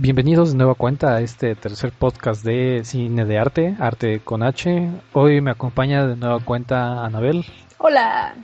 Bienvenidos de nueva cuenta a este tercer podcast de cine de arte, arte con H. Hoy me acompaña de nueva cuenta Anabel. Hola.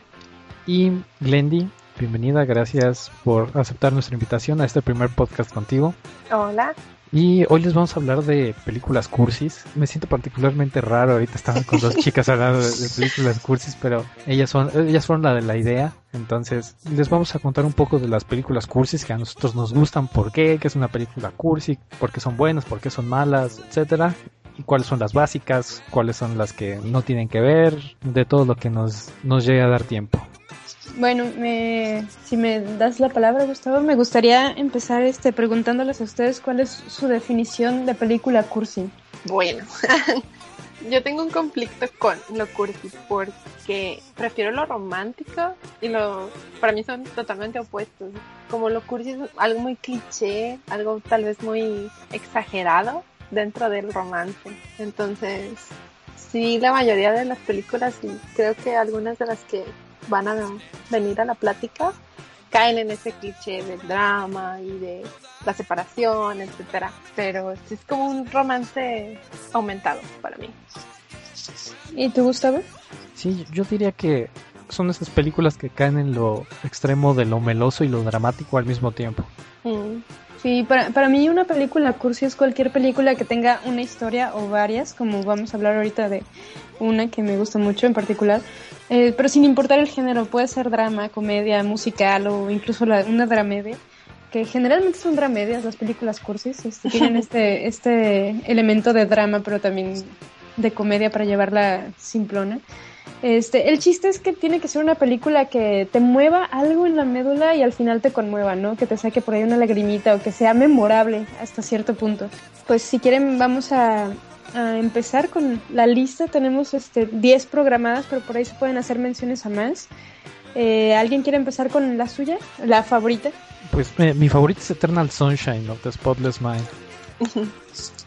Y Glendy, bienvenida, gracias por aceptar nuestra invitación a este primer podcast contigo. Hola. Y hoy les vamos a hablar de películas cursis. Me siento particularmente raro, ahorita estaban con dos chicas hablando de, películas cursis, pero ellas son ellas fueron la de la idea. Entonces, les vamos a contar un poco de las películas cursis que a nosotros nos gustan, por qué, qué es una película cursi, por qué son buenas, por qué son malas, etcétera y cuáles son las básicas, cuáles son las que no tienen que ver, de todo lo que nos, nos llegue a dar tiempo. Bueno, me, si me das la palabra, Gustavo, me gustaría empezar este preguntándoles a ustedes cuál es su definición de película cursi. Bueno, yo tengo un conflicto con lo cursi porque prefiero lo romántico y lo para mí son totalmente opuestos. Como lo cursi es algo muy cliché, algo tal vez muy exagerado dentro del romance. Entonces, sí, la mayoría de las películas y creo que algunas de las que van a venir a la plática caen en ese cliché del drama y de la separación, etcétera. Pero es como un romance aumentado para mí. ¿Y tú, Gustavo? Sí, yo diría que son esas películas que caen en lo extremo de lo meloso y lo dramático al mismo tiempo. Mm. Sí, para, para mí una película cursi es cualquier película que tenga una historia o varias, como vamos a hablar ahorita de una que me gusta mucho en particular, eh, pero sin importar el género, puede ser drama, comedia, musical o incluso la, una dramedia, que generalmente son dramedias las películas cursis, este, tienen este, este elemento de drama, pero también de comedia para llevarla simplona. Este, el chiste es que tiene que ser una película que te mueva algo en la médula y al final te conmueva, ¿no? Que te saque por ahí una lagrimita o que sea memorable hasta cierto punto. Pues si quieren vamos a, empezar con la lista. Tenemos este 10 programadas, pero por ahí se pueden hacer menciones a más. Eh, ¿Alguien quiere empezar con la suya? ¿La favorita? Pues eh, mi favorita es Eternal Sunshine of the Spotless Mind.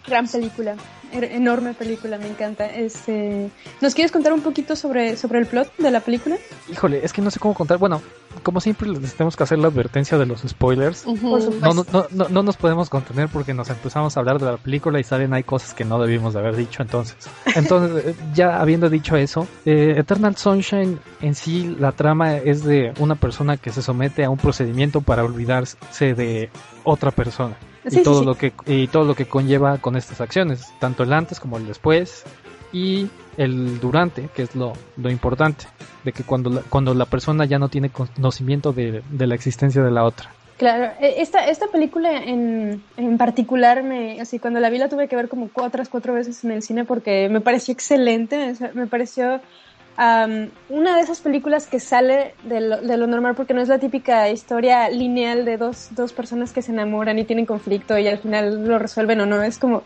Gran película enorme película, me encanta. Este, ¿Nos quieres contar un poquito sobre, sobre el plot de la película? Híjole, es que no sé cómo contar. Bueno, como siempre les tenemos que hacer la advertencia de los spoilers. no, no, no, no, nos podemos contener porque nos empezamos a hablar de la película y saben hay cosas que no debimos de haber dicho. Entonces, entonces eh, ya habiendo dicho eso, eh, Eternal Sunshine en sí la trama es de una persona que se somete a un procedimiento para olvidarse de otra persona y todo lo que y todo lo que conlleva con estas acciones, tanto el antes como el después y el durante, que es lo, lo importante, de que cuando la, cuando la persona ya no tiene conocimiento de, la existencia de la otra. Claro, e, esta, esta película en, en particular, me, así cuando la vi la tuve que ver como cuatro, cuatro veces en el cine porque me pareció excelente, me pareció una de esas películas que sale de lo, de lo, normal porque no es la típica historia lineal de dos, dos personas que se enamoran y tienen conflicto y al final lo resuelven o no. Es como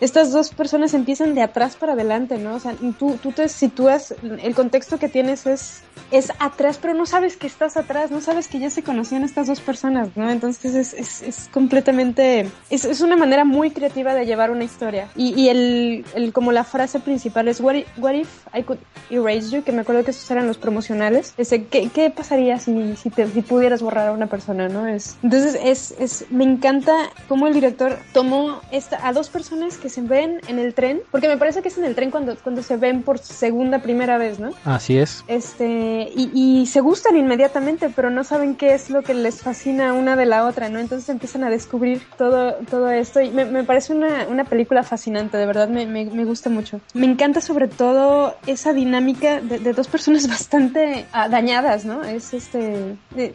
estas dos personas empiezan de atrás para adelante, ¿no? O sea, tú, tú te sitúas, el contexto que tienes es, es atrás, pero no sabes que estás atrás, no sabes que ya se conocían estas dos personas, ¿no? Entonces es, es, es completamente, es, es, una manera muy creativa de llevar una historia. Y, y el, el, como la frase principal es, what if, what if, I could erase you? Que me acuerdo que esos eran los promocionales. Ese, ¿qué, ¿Qué pasaría si, si, te, si pudieras borrar a una persona, ¿no? Es, entonces es, es, me encanta cómo el director tomó esta, a dos personas que se ven en el tren, porque me parece que es en el tren cuando, cuando se ven por segunda, primera vez, ¿no? Así es. Este, y, y se gustan inmediatamente, pero no saben qué es lo que les fascina una de la otra, ¿no? Entonces empiezan a descubrir todo, todo esto y me, me parece una, una, película fascinante, de verdad me, me, me, gusta mucho. Me encanta sobre todo esa dinámica de, de dos personas bastante dañadas, ¿no? Es este, de,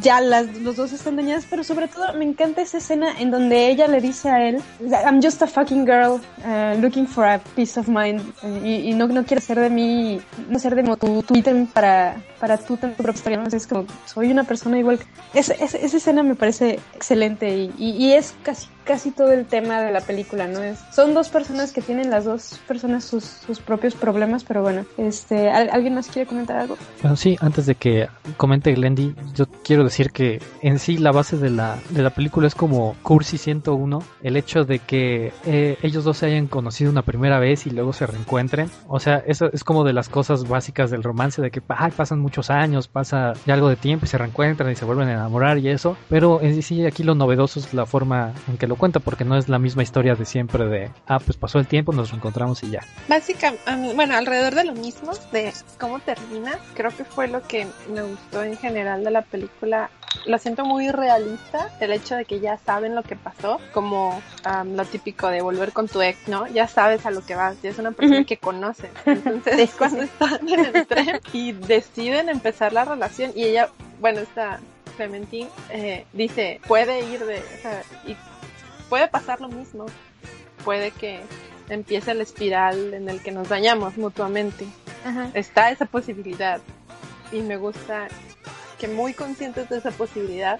ya las, los dos están dañadas, pero sobre todo me encanta esa escena en donde ella le dice a él, I'm just a fucking girl uh, looking for a peace of mind y, y, no, no quiero ser de mí, no ser de tu, tu ítem para, para tener tu propia historia, es como, soy una persona igual. esa escena me parece excelente y, y es casi casi todo el tema de la película, ¿no? Es, son dos personas que tienen las dos personas sus, sus propios problemas, pero bueno, este, ¿alguien más quiere comentar algo? Bueno, sí, antes de que comente Glendy, yo quiero decir que en sí la base de la, de la película es como Cursi 101, el hecho de que eh, ellos dos se hayan conocido una primera vez y luego se reencuentren, o sea, eso es como de las cosas básicas del romance, de que ay, pasan muchos años, pasa ya algo de tiempo y se reencuentran y se vuelven a enamorar y eso, pero en sí aquí lo novedoso es la forma en que lo cuenta porque no es la misma historia de siempre de, ah, pues pasó el tiempo, nos reencontramos y ya. Básicamente, bueno, alrededor de lo mismo, de cómo termina, creo que fue lo que me gustó en general de la película lo siento muy realista el hecho de que ya saben lo que pasó, como lo típico de volver con tu ex, ¿no? Ya sabes a lo que vas, ya es una persona que conoce. Entonces, cuando están en el tren y deciden empezar la relación y ella, bueno, esta Clementine eh, dice, puede ir de, o sea, y puede pasar lo mismo, puede que empiece la espiral en el que nos dañamos mutuamente. Está esa posibilidad y me gusta que muy conscientes de esa posibilidad,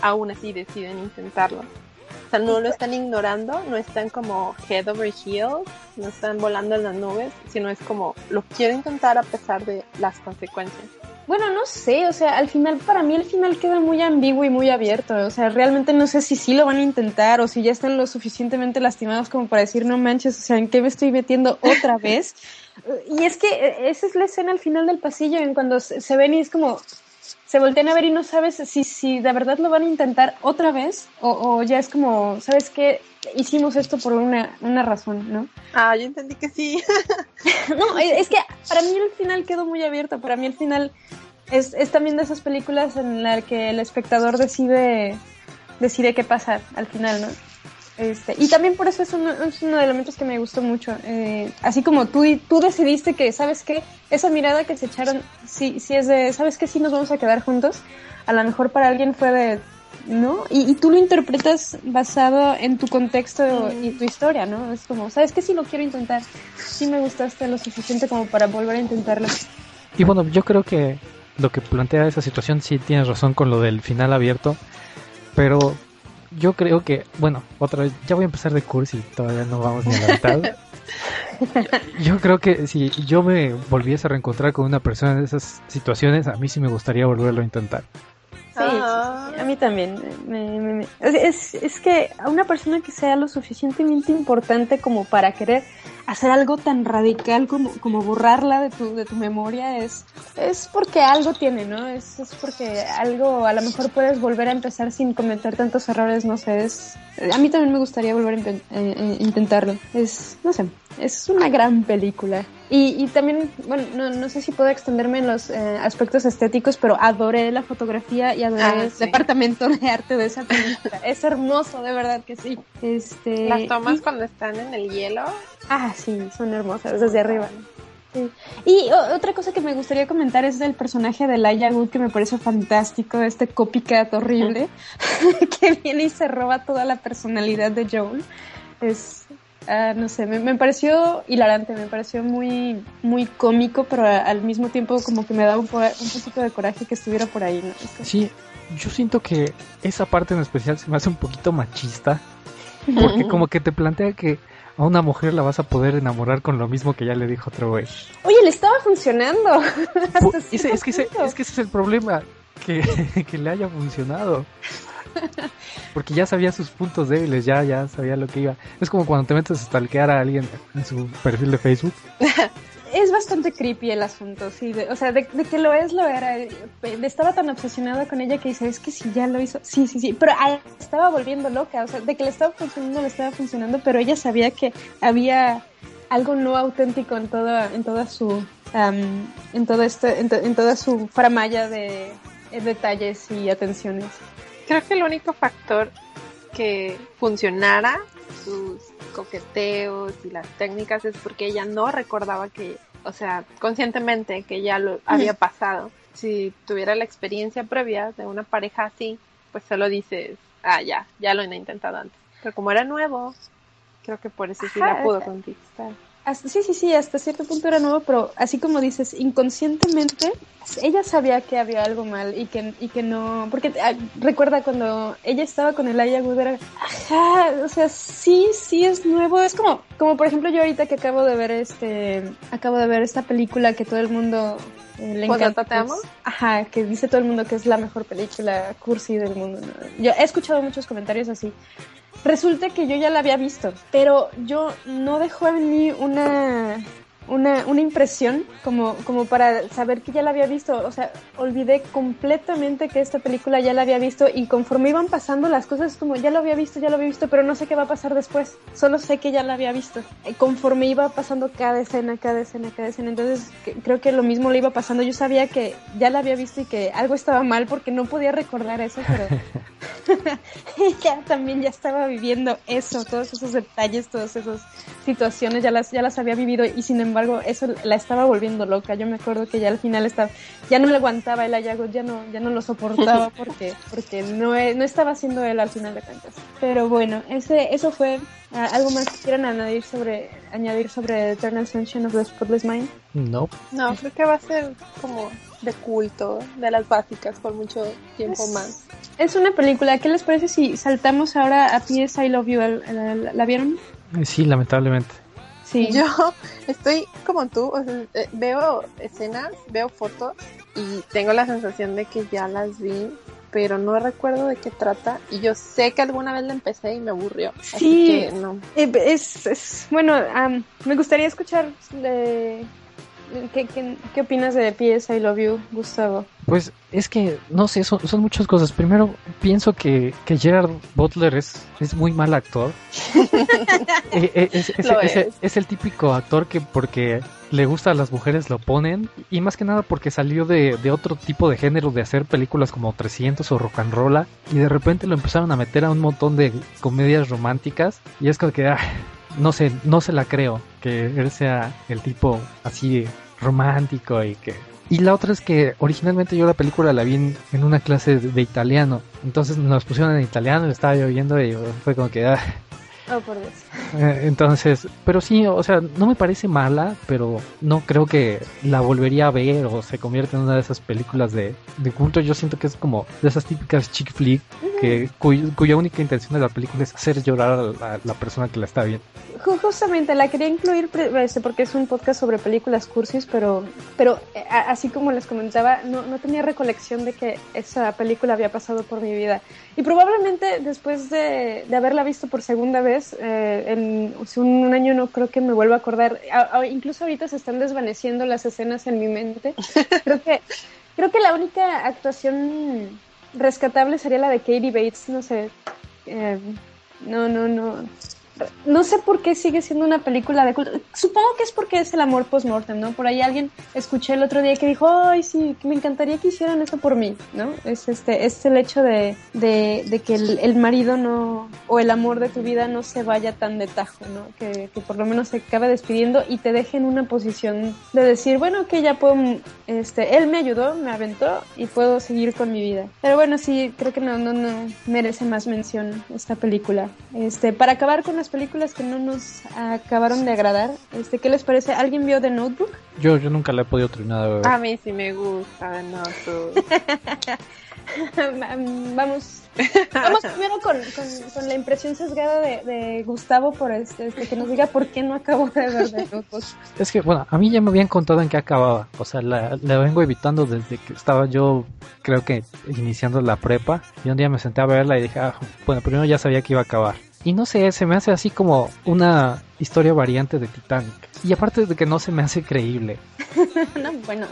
aún así deciden intentarlo. O sea, no lo están ignorando, no están como head over heels, no están volando en las nubes, sino es como lo quiero intentar a pesar de las consecuencias. Bueno, no sé, o sea, al final, para mí el final queda muy ambiguo y muy abierto, o sea, realmente no sé si sí lo van a intentar o si ya están lo suficientemente lastimados como para decir, no manches, o sea, ¿en qué me estoy metiendo otra vez? y es que eh, esa es la escena al final del pasillo, en cuando se ven y es como, se voltean a ver y no sabes si, si de verdad lo van a intentar otra vez o, ya es como, ¿sabes qué? Hicimos esto por una, una razón, ¿no? Ah, yo entendí que sí. no, es que para mí el final quedó muy abierto. Para mí el final es, es también de esas películas en las que el espectador decide, decide qué pasa al final, ¿no? Este, y también por eso es uno, es uno de los elementos que me gustó mucho. Eh, así como tú, tú decidiste que, ¿sabes qué? Esa mirada que se echaron, sí, sí es de, ¿sabes qué? Sí nos vamos a quedar juntos. A lo mejor para alguien fue de, ¿no? Y, tú lo interpretas basado en tu contexto y tu historia, ¿no? Es como, ¿sabes qué? Sí lo quiero intentar. Sí me gustaste lo suficiente como para volver a intentarlo. Y bueno, yo creo que lo que plantea esa situación sí tienes razón con lo del final abierto, pero yo creo que, bueno, otra vez, ya voy a empezar de curso y todavía no vamos ni a la mitad. yo creo que si yo me volviese a reencontrar con una persona en esas situaciones, a mí sí me gustaría volverlo a intentar. Sí, a mí también. es, es que a una persona que sea lo suficientemente importante como para querer hacer algo tan radical como, como borrarla de tu, de tu memoria es, es porque algo tiene, ¿no? Es, es porque algo, a lo mejor puedes volver a empezar sin cometer tantos errores, no sé, es, a mí también me gustaría volver a eh, eh, intentarlo. Es, no sé, es una gran película. Y, y también, bueno, no, no, sé si puedo extenderme en los eh, aspectos estéticos, pero adoré la fotografía y adoré ah, el departamento de arte de esa película. es hermoso, de verdad que sí. Este, Las tomas cuando están en el hielo. Ah, sí, son hermosas desde arriba. Y otra cosa que me gustaría comentar es del personaje de Laia Wood que me parece fantástico, este copycat horrible que viene y se roba toda la personalidad de Joel. Es, Ah, no sé, me, pareció hilarante, me pareció muy, muy cómico, pero al mismo tiempo como que me daba un, un poquito de coraje que estuviera por ahí. ¿no? Sí, yo siento que esa parte en especial se me hace un poquito machista, porque como que te plantea que a una mujer la vas a poder enamorar con lo mismo que ya le dijo otro güey. Oye, le estaba funcionando. es, que ese, es que ese es el problema, que, le haya funcionado. Porque ya sabía sus puntos débiles, ya, ya sabía lo que iba. Es como cuando te metes a stalkear a alguien en su perfil de Facebook. es bastante creepy el asunto, sí. o sea, de, que lo es, lo era. Estaba tan obsesionada con ella que dice, es que si ya lo hizo. Sí, sí, sí. Pero estaba volviendo loca. O sea, de que le estaba funcionando, le estaba funcionando. Pero ella sabía que había algo no auténtico en toda, en toda su. en, todo este, en, toda su faramaya de detalles y atenciones creo que el único factor que funcionara sus coqueteos y las técnicas es porque ella no recordaba que, o sea, conscientemente que ya lo había pasado. Si tuviera la experiencia previa de una pareja así, pues solo dices, ah, ya, ya lo he intentado antes. Pero como era nuevo, creo que por eso sí la pudo conquistar sí, sí, sí, hasta cierto punto era nuevo, pero así como dices, inconscientemente ella sabía que había algo mal y que, y que no, porque ah, recuerda cuando ella estaba con el Aya era, ajá, o sea, sí, sí es nuevo, es como, como por ejemplo yo ahorita que acabo de ver este, acabo de ver esta película que todo el mundo eh, le encanta. te amo? Ajá, que dice todo el mundo que es la mejor película cursi del mundo. Yo he escuchado muchos comentarios así. Resulta que yo ya la había visto, pero yo no dejó en mí una una, una impresión como, como para saber que ya la había visto. O sea, olvidé completamente que esta película ya la había visto y conforme iban pasando las cosas, como ya lo había visto, ya lo había visto, pero no sé qué va a pasar después. Solo sé que ya la había visto. Y conforme iba pasando cada escena, cada escena, cada escena. Entonces creo que lo mismo le iba pasando. Yo sabía que ya la había visto y que algo estaba mal porque no podía recordar eso, pero ya también ya estaba viviendo eso, todos esos detalles, todas esas situaciones, ya las, ya las había vivido y sin embargo eso la estaba volviendo loca. Yo me acuerdo que ya al final estaba, ya no le aguantaba el Ayago, ya no, ya no lo soportaba porque, porque no, no estaba haciendo él al final de cuentas. Pero bueno, ese, eso fue ah, algo más que quieran añadir sobre, añadir sobre Eternal Sunshine of the Spotless Mind. No. No, creo que va a ser como de culto, de las básicas por mucho tiempo más. Es una película, ¿qué les parece si saltamos ahora a P.S. I Love You? ¿La, vieron? Sí, lamentablemente. Sí. Yo estoy como tú, eh, veo escenas, veo fotos y tengo la sensación de que ya las vi, pero no recuerdo de qué trata y yo sé que alguna vez la empecé y me aburrió. Sí, así que no. Eh, es, es, bueno, me gustaría escuchar de ¿Qué, qué, opinas de P.S. I Love You, Gustavo? Pues es que, no sé, son, son muchas cosas. Primero, pienso que, que Gerard Butler es, es muy mal actor. Eh, eh, es, el típico actor que porque le gusta a las mujeres lo ponen. Y más que nada porque salió de, de otro tipo de género, de hacer películas como 300 o rock and roll. Y de repente lo empezaron a meter a un montón de comedias románticas. Y es como que... Ah, no sé, no se la creo que él sea el tipo así romántico y que... Y la otra es que originalmente yo la película la vi en, una clase de, italiano, entonces nos pusieron en italiano, le estaba lloviendo y fue como que... Ah. Oh, por Dios. Eh, entonces, pero sí, o sea, no me parece mala, pero no creo que la volvería a ver o se convierta en una de esas películas de, de culto. Yo siento que es como de esas típicas chick flick que, cuya única intención de la película es hacer llorar a la persona que la está viendo. Justamente la quería incluir este, porque es un podcast sobre películas cursis, pero, pero eh, así como les comentaba, no, no tenía recolección de que esa película había pasado por mi vida. Y probablemente después de, de haberla visto por segunda vez, eh, en un, año no creo que me vuelva a acordar. incluso ahorita se están desvaneciendo las escenas en mi mente. Creo que, creo que la única actuación rescatable sería la de Katie Bates, no sé. Eh, no, no, no no sé por qué sigue siendo una película de culto. Supongo que es porque es el amor post-mortem, ¿no? Por ahí alguien escuché el otro día que dijo, ay, sí, me encantaría que hicieran eso por mí, ¿no? Es este, es el hecho de, de, que el, marido no, o el amor de tu vida no se vaya tan de tajo, ¿no? Que, que por lo menos se acabe despidiendo y te deje en una posición de decir, bueno, que ya puedo, este, él me ayudó, me aventó y puedo seguir con mi vida. Pero bueno, sí, creo que no, no, no merece más mención esta película. Este, para acabar con las películas que no nos acabaron de agradar. Este, ¿Qué les parece? ¿Alguien vio The Notebook? Yo, yo nunca la he podido terminar de ver. A mí sí me gusta The Notebook. Vamos Vamos primero con, con, la impresión sesgada de, de Gustavo por este, este, que nos diga por qué no acabó de ver The Notebook. Es que, bueno, a mí ya me habían contado en qué acababa. O sea, la, la, vengo evitando desde que estaba yo, creo que iniciando la prepa. Y un día me senté a verla y dije, ah, bueno, primero ya sabía que iba a acabar. Y no sé, se me hace así como una historia variante de Titanic. Y aparte de que no se me hace creíble. no, bueno,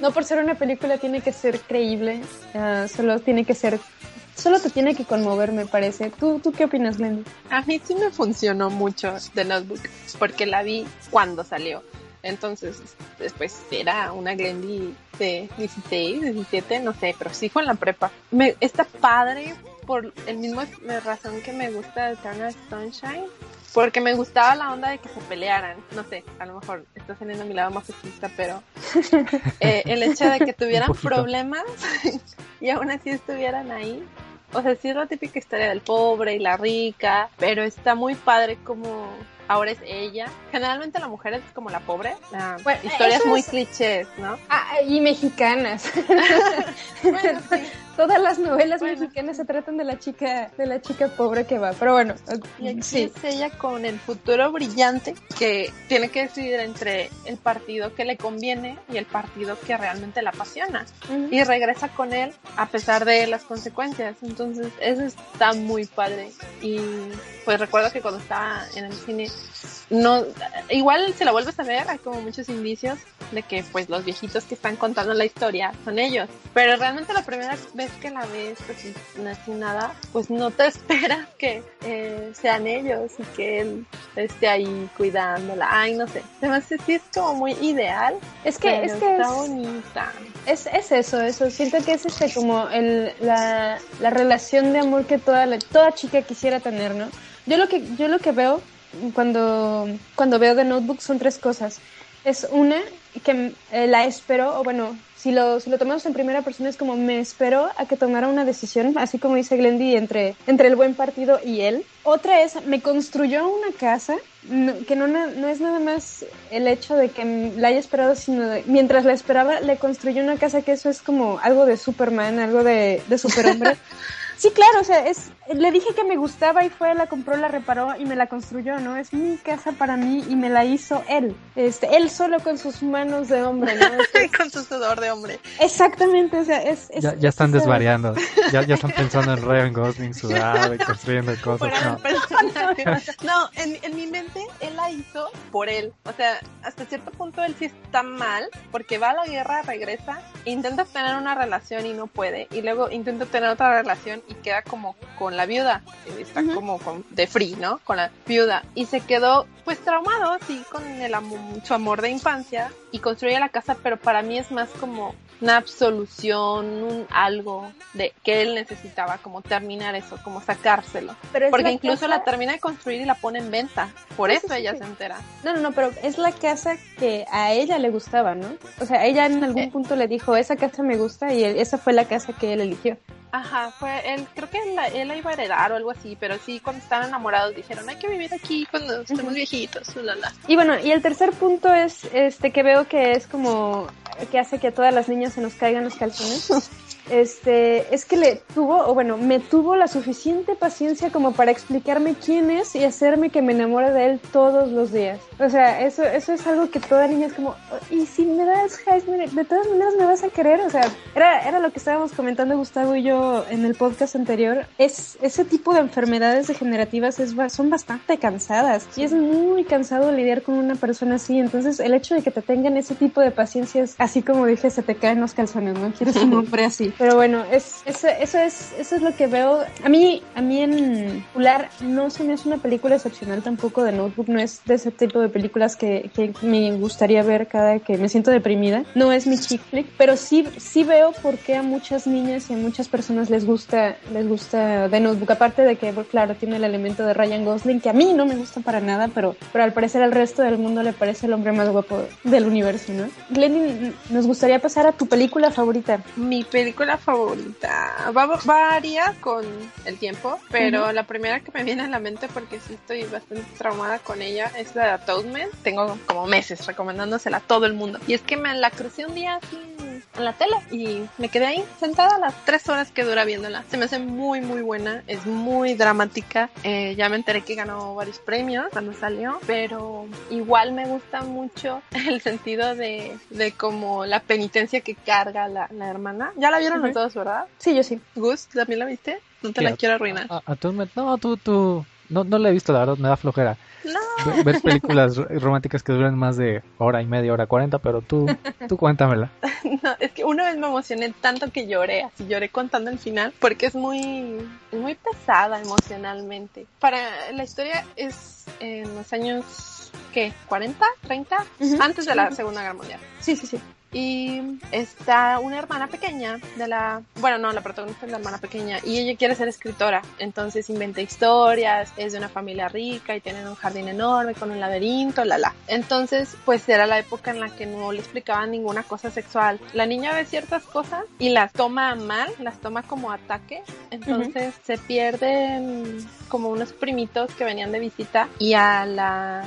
no por ser una película tiene que ser creíble, ah, solo tiene que ser, solo te tiene que conmover, me parece. ¿Tú, tú qué opinas, Glendy? A mí sí me funcionó mucho The Notebook, porque la vi cuando salió. Entonces, después era una Glendy de 16, 17, no sé, pero sí fue en la prepa. Me, está padre por el mismo razón que me gusta Eternal Sunshine, porque me gustaba la onda de que se pelearan. No sé, a lo mejor está teniendo mi lado masoquista, pero eh, el hecho de que tuvieran problemas y aún así estuvieran ahí. O sea, sí es la típica historia del pobre y la rica, pero está muy padre como ahora es ella. Generalmente la mujer es como la pobre. historias muy clichés, ¿no? Ah, y mexicanas. bueno, Todas las novelas mexicanas se tratan de la chica, de la chica pobre que va. Pero bueno, y sí. es ella con el futuro brillante que tiene que decidir entre el partido que le conviene y el partido que realmente la apasiona. Y regresa con él a pesar de las consecuencias. Entonces, eso está muy padre. Y pues recuerdo que cuando estaba en el cine no, igual se la vuelves a ver, hay como muchos indicios de que pues los viejitos que están contando la historia son ellos. Pero realmente la primera vez que la ves, pues no es nada, pues no te esperas que eh, sean ellos y que él esté ahí cuidándola. Ay, no sé. Además, sí es como muy ideal. Es que, es que está bonita. Es, es eso, eso. Siento que es este como el, la, la relación de amor que toda, toda chica quisiera tener, ¿no? Yo lo que, yo lo que veo cuando, cuando veo The Notebook son tres cosas. Es una que eh, la espero, o bueno, si lo, si lo tomamos en primera persona es como me espero a que tomara una decisión, así como dice Glendy, entre, entre el buen partido y él. Otra es, me construyó una casa, que no, no es nada más el hecho de que la haya esperado, sino de, mientras la esperaba, le construyó una casa que eso es como algo de Superman, algo de, de superhombre. Sí, claro, o sea, es, le dije que me gustaba y fue, la compró, la reparó y me la construyó, ¿no? Es mi casa para mí y me la hizo él. Este, él solo con sus manos de hombre, ¿no? con su sudor de hombre. Exactamente, o sea, es... ya, ya, están desvariando, ya, ya están pensando en Ryan Gosling sudado y construyendo cosas. no, no en, en mi mente él la hizo por él. O sea, hasta cierto punto él sí está mal porque va a la guerra, regresa, intenta tener una relación y no puede. Y luego intenta tener otra relación y queda como con la viuda. Está como con, de free, ¿no? Con la viuda. Y se quedó pues traumado, sí, con el su amor de infancia y construye la casa, pero para mí es más como una absolución, un algo de que él necesitaba, como terminar eso, como sacárselo. Porque incluso la termina de construir y la pone en venta. Por eso ella se entera. No, no, no, pero es la casa que a ella le gustaba, ¿no? O sea, ella en algún punto le dijo, esa casa me gusta y esa fue la casa que él eligió. Ajá, fue él, creo que él, él, la iba a heredar o algo así, pero sí, cuando estaban enamorados dijeron, hay que vivir aquí cuando estemos viejitos, Y bueno, y el tercer punto es, este, que veo que es como, que hace que a todas las niñas se nos caigan los calzones. este, es que le tuvo, o bueno, me tuvo la suficiente paciencia como para explicarme quién es y hacerme que me enamore de él todos los días. O sea, eso, eso es algo que toda niña es como, y si me das Heisman, de todas maneras me vas a querer. O sea, era, era lo que estábamos comentando Gustavo y yo en el podcast anterior. Es, ese tipo de enfermedades degenerativas es, son bastante cansadas y es muy cansado lidiar con una persona así. Entonces, el hecho de que te tengan ese tipo de paciencia es, así como dije, se te caen los calzones, ¿no? Quieres un hombre así. Pero bueno, es, eso, eso, es, eso es lo que veo. A mí, a mí en Pular no se me hace una película excepcional tampoco de Notebook, no es de ese tipo de películas que, me gustaría ver cada que me siento deprimida. No es mi chick flick, pero sí, sí veo por qué a muchas niñas y a muchas personas les gusta, les gusta The Notebook. Aparte de que, claro, tiene el elemento de Ryan Gosling, que a mí no me gusta para nada, pero, pero al parecer al resto del mundo le parece el hombre más guapo del universo, ¿no? Glenny, nos gustaría pasar a tu película favorita. Mi película favorita va, varía con el tiempo, pero la primera que me viene a la mente, porque sí estoy bastante traumada con ella, es la de Atonement. Tengo como meses recomendándosela a todo el mundo. Y es que me la crucé un día así en la tele y me quedé ahí sentada las tres horas que dura viéndola. Se me hace muy, muy buena, es muy dramática. Eh, ya me enteré que ganó varios premios cuando salió, pero igual me gusta mucho el sentido de, de como la penitencia que carga la, la hermana. ¿Ya la vieron todos, verdad? Sí, yo sí. Gus, ¿también la viste? No te la quiero arruinar. A, no, tú, tú, no, no la he visto, la verdad, me da flojera. No. Ver películas románticas que duran más de hora y media, hora cuarenta, pero tú, tú cuéntamela. No, es que una vez me emocioné tanto que lloré, así lloré contando el final, porque es muy, muy pesada emocionalmente. Para la historia es en los años, ¿qué? ¿40? ¿30? Antes de la Segunda Guerra Mundial. Sí, sí, sí y está una hermana pequeña de la, bueno, no, la protagonista es la hermana pequeña y ella quiere ser escritora, entonces inventa historias, es de una familia rica y tienen un jardín enorme con un laberinto, la la. Entonces, pues era la época en la que no le explicaban ninguna cosa sexual. La niña ve ciertas cosas y las toma mal, las toma como ataque, entonces se pierden como unos primitos que venían de visita y a la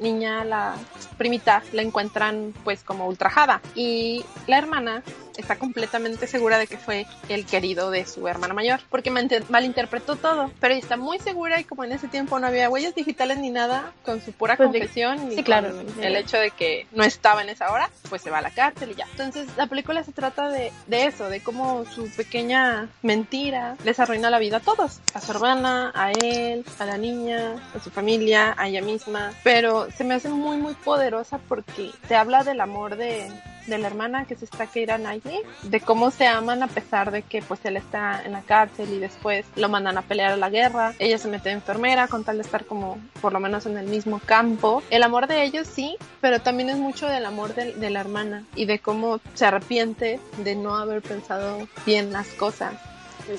niña, la primita, la encuentran pues como ultrajada y la hermana está completamente segura de que fue el querido de su hermana mayor, porque malinterpretó todo, pero ella está muy segura y como en ese tiempo no había huellas digitales ni nada, con su pura pues confesión y claro. el hecho de que no estaba en esa hora, pues se va a la cárcel y ya. Entonces la película se trata de, de eso, de cómo su pequeña mentira les arruina la vida a todos, a su hermana, a él, a la niña, a su familia, a ella misma, pero se me hace muy muy poderosa porque te habla del amor de, de la hermana que es esta Keira Knightley, de cómo se aman a pesar de que pues él está en la cárcel y después lo mandan a pelear a la guerra, ella se mete enfermera con tal de estar como por lo menos en el mismo campo. El amor de ellos sí, pero también es mucho del amor de, de la hermana y de cómo se arrepiente de no haber pensado bien las cosas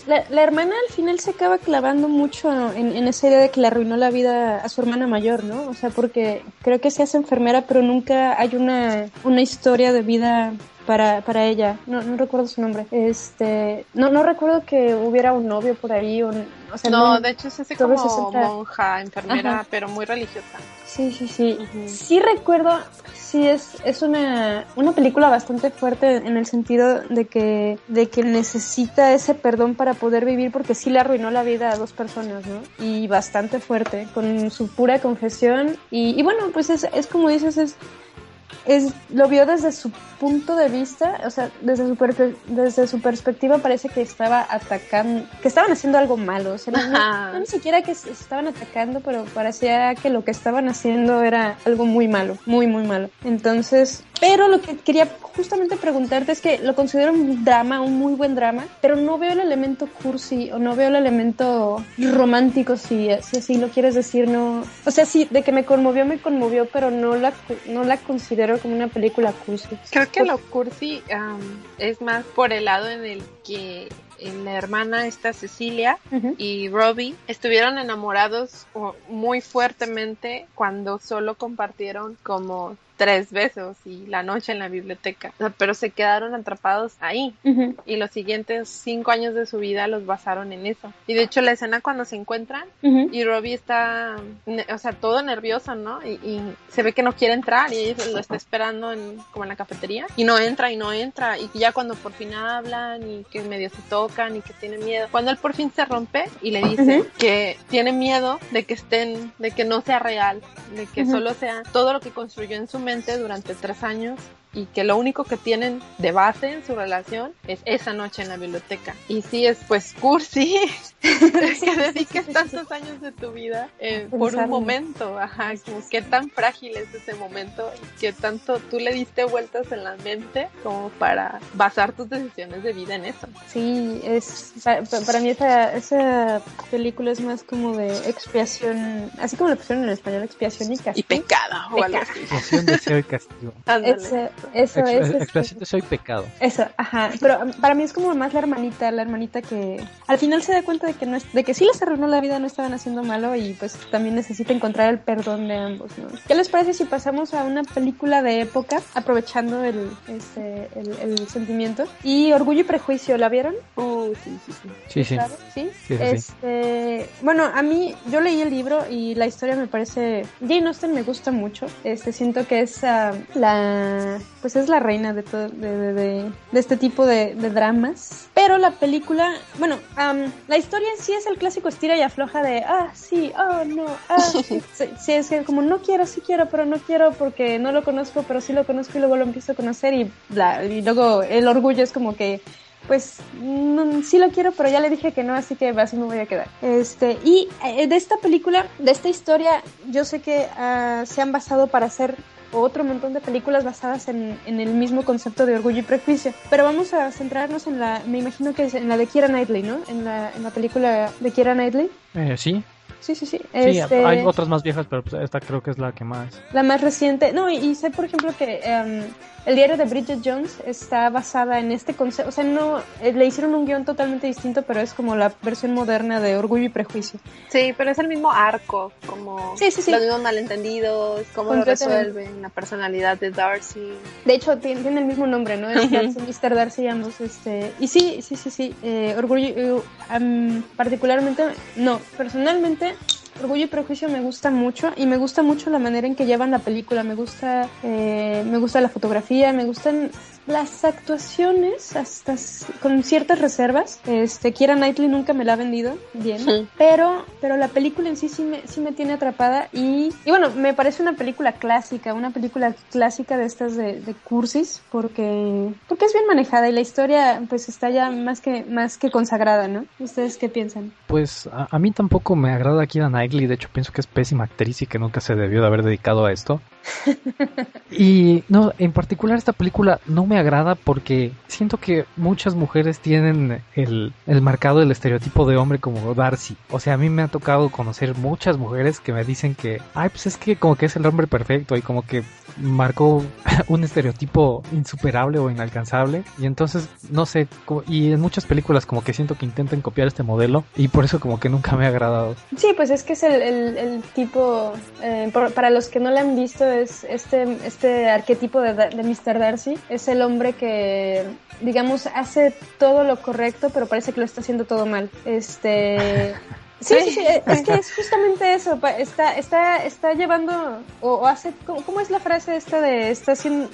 la, hermana al final se acaba clavando mucho en, en, esa idea de que le arruinó la vida a su hermana mayor, ¿no? O sea, porque creo que se hace enfermera, pero nunca hay una, una historia de vida para, para ella. No, no recuerdo su nombre. Este, no, no recuerdo que hubiera un novio por ahí. O, o sea, no, de hecho es así como monja, enfermera, pero muy religiosa. Sí, sí, sí. Sí recuerdo, sí es, es una, una película bastante fuerte en el sentido de que, de que necesita ese perdón para poder vivir porque sí le arruinó la vida a dos personas, ¿no? Y bastante fuerte, con su pura confesión. Y, y bueno, pues es, es como dices, es es, lo vio desde su punto de vista, o sea, desde su, desde su perspectiva parece que estaba atacando, que estaban haciendo algo malo, o sea, no, ni siquiera que estaban atacando, pero parecía que lo que estaban haciendo era algo muy malo, muy, muy malo. Entonces, pero lo que quería justamente preguntarte es que lo considero un drama, un muy buen drama, pero no veo el elemento cursi o no veo el elemento romántico, si, si así lo quieres decir, no. O sea, sí, de que me conmovió, me conmovió, pero no la, no la considero como una película cursi. Creo que lo cursi es más por el lado en el que la hermana esta Cecilia y Robbie estuvieron enamorados muy fuertemente cuando solo compartieron como tres besos y la noche en la biblioteca, pero se quedaron atrapados ahí. Y los siguientes cinco años de su vida los basaron en eso. Y de hecho la escena cuando se encuentran y Robbie está, o sea, todo nervioso, ¿no? Y, se ve que no quiere entrar y ella lo está esperando en, como en la cafetería. Y no entra y no entra. Y ya cuando por fin hablan y que medio se tocan y que tiene miedo, cuando él por fin se rompe y le dice que tiene miedo de que estén, de que no sea real, de que solo sea todo lo que construyó en su durante tres años y que lo único que tienen de base en su relación es esa noche en la biblioteca. Y si es pues cursi que dediques tantos años de tu vida eh, por un momento, ajá, como qué tan frágil es ese momento y qué tanto tú le diste vueltas en la mente como para basar tus decisiones de vida en eso. Sí, es para, mí esa, esa película es más como de expiación, así como lo pusieron en español, expiación y castigo. Y pecado, o algo así. Expiación, deseo y castigo. Eso es. Expresión de soy pecado. Eso, ajá. Pero para mí es como más la hermanita, la hermanita que al final se da cuenta de que no es, de que sí les arruinó la vida, no estaban haciendo malo y pues también necesita encontrar el perdón de ambos, ¿no? ¿Qué les parece si pasamos a una película de época, aprovechando el, este, el, sentimiento? Y Orgullo y Prejuicio, ¿la vieron? Uh, sí, sí, sí. Sí, sí. ¿Sí? este, bueno, a mí, yo leí el libro y la historia me parece, Jane Austen me gusta mucho. Este, siento que es ah, la pues es la reina de, todo, de, de, este tipo de, dramas. Pero la película, bueno, la historia en sí es el clásico estira y afloja de, ah, sí, oh, no, ah, sí. sí, es que como no quiero, sí quiero, pero no quiero porque no lo conozco, pero sí lo conozco y luego lo empiezo a conocer y, bla, y luego el orgullo es como que pues sí lo quiero, pero ya le dije que no, así que así me voy a quedar. Este, y eh, de esta película, de esta historia, yo sé que ah, se han basado para hacer otro montón de películas basadas en, en, el mismo concepto de orgullo y prejuicio. Pero vamos a centrarnos en la, me imagino que es en la de Kira Knightley, ¿no? En la, en la película de Kira Knightley. Eh, sí. Sí, sí, sí. Este, hay otras más viejas, pero pues, esta creo que es la que más. La más reciente. No, y, sé, por ejemplo, que em, el diario de Bridget Jones está basada en este concepto. O sea, no. Eh, le hicieron un guion totalmente distinto, pero es como la versión moderna de Orgullo y Prejuicio. Sí, pero es el mismo arco. Como sí, sí, sí. los mismos malentendidos, cómo lo resuelven, la personalidad de Darcy. De hecho, tiene, el mismo nombre, ¿no? Es Mr. Darcy ambos. Este, y sí, sí, sí, sí. Eh, orgullo. Uh, particularmente. No, personalmente Orgullo y Prejuicio me gusta mucho y me gusta mucho la manera en que llevan la película. Me gusta, eh, me gusta la fotografía, me gustan las actuaciones, hasta con ciertas reservas, este, Kiera Knightley nunca me la ha vendido bien, pero, pero la película en sí sí me, sí me tiene atrapada y, y bueno, me parece una película clásica, una película clásica de estas de, de cursis, porque, porque es bien manejada y la historia pues está ya más que, más que consagrada, ¿no? ¿Ustedes qué piensan? Pues a, mí tampoco me agrada Kiera Knightley, de hecho pienso que es pésima actriz y que nunca se debió de haber dedicado a esto. y no, en particular esta película no me agrada porque siento que muchas mujeres tienen el, el marcado el estereotipo de hombre como Darcy. O sea, a mí me ha tocado conocer muchas mujeres que me dicen que, ay, pues es que como que es el hombre perfecto y como que marcó un estereotipo insuperable o inalcanzable. Y entonces, no sé, y en muchas películas como que siento que intentan copiar este modelo y por eso como que nunca me ha agradado. Sí, pues es que es el, el, tipo, eh, para los que no lo han visto, es este, este arquetipo de, de Mr. Darcy. Es el hombre que, digamos, hace todo lo correcto, pero parece que lo está haciendo todo mal. Este... Sí, sí, sí, es que es justamente eso, está, está, está llevando, o, hace, ¿cómo, es la frase esta de, está haciendo,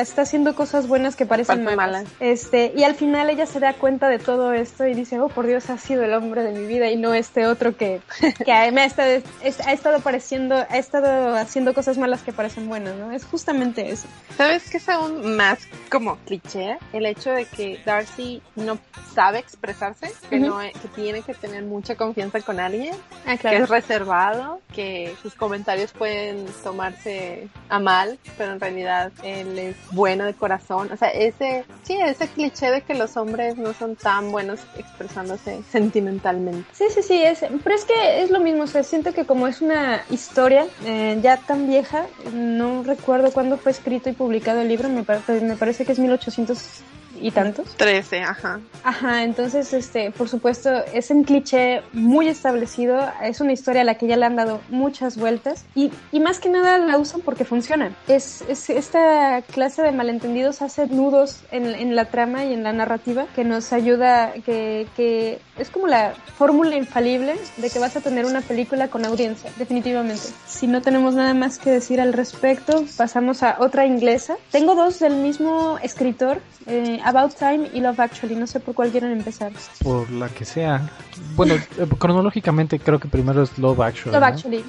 está haciendo cosas buenas que parecen malas. Este, y al final ella se da cuenta de todo esto y dice, oh, por Dios, ha sido el hombre de mi vida y no este otro que, que me ha estado, ha estado pareciendo, ha estado haciendo cosas malas que parecen buenas, ¿no? Es justamente eso. ¿Sabes qué es aún más como cliché? El hecho de que Darcy no sabe expresarse, que no, que tiene que tener mucha confianza con alguien, ah, que es reservado, que sus comentarios pueden tomarse a mal, pero en realidad él es bueno de corazón. O sea, ese, sí, ese cliché de que los hombres no son tan buenos expresándose sentimentalmente. Sí, sí, sí, es, pero es que es lo mismo. O sea, siento que como es una historia eh, ya tan vieja, no recuerdo cuándo fue escrito y publicado el libro, me, me parece que es 1800 y tantos. Trece, ajá. Ajá, entonces, este, por supuesto, es un cliché muy establecido, es una historia a la que ya le han dado muchas vueltas y, y más que nada la usan porque funciona. Es, es, esta clase de malentendidos hace nudos en, en, la trama y en la narrativa que nos ayuda, que, que es como la fórmula infalible de que vas a tener una película con audiencia, definitivamente. Si no tenemos nada más que decir al respecto, pasamos a otra inglesa. Tengo dos del mismo escritor, eh, About Time y Love Actually. No sé por cuál quieren empezar. Por la que sea. Bueno, eh, cronológicamente creo que primero es Love Actually. Love Actually.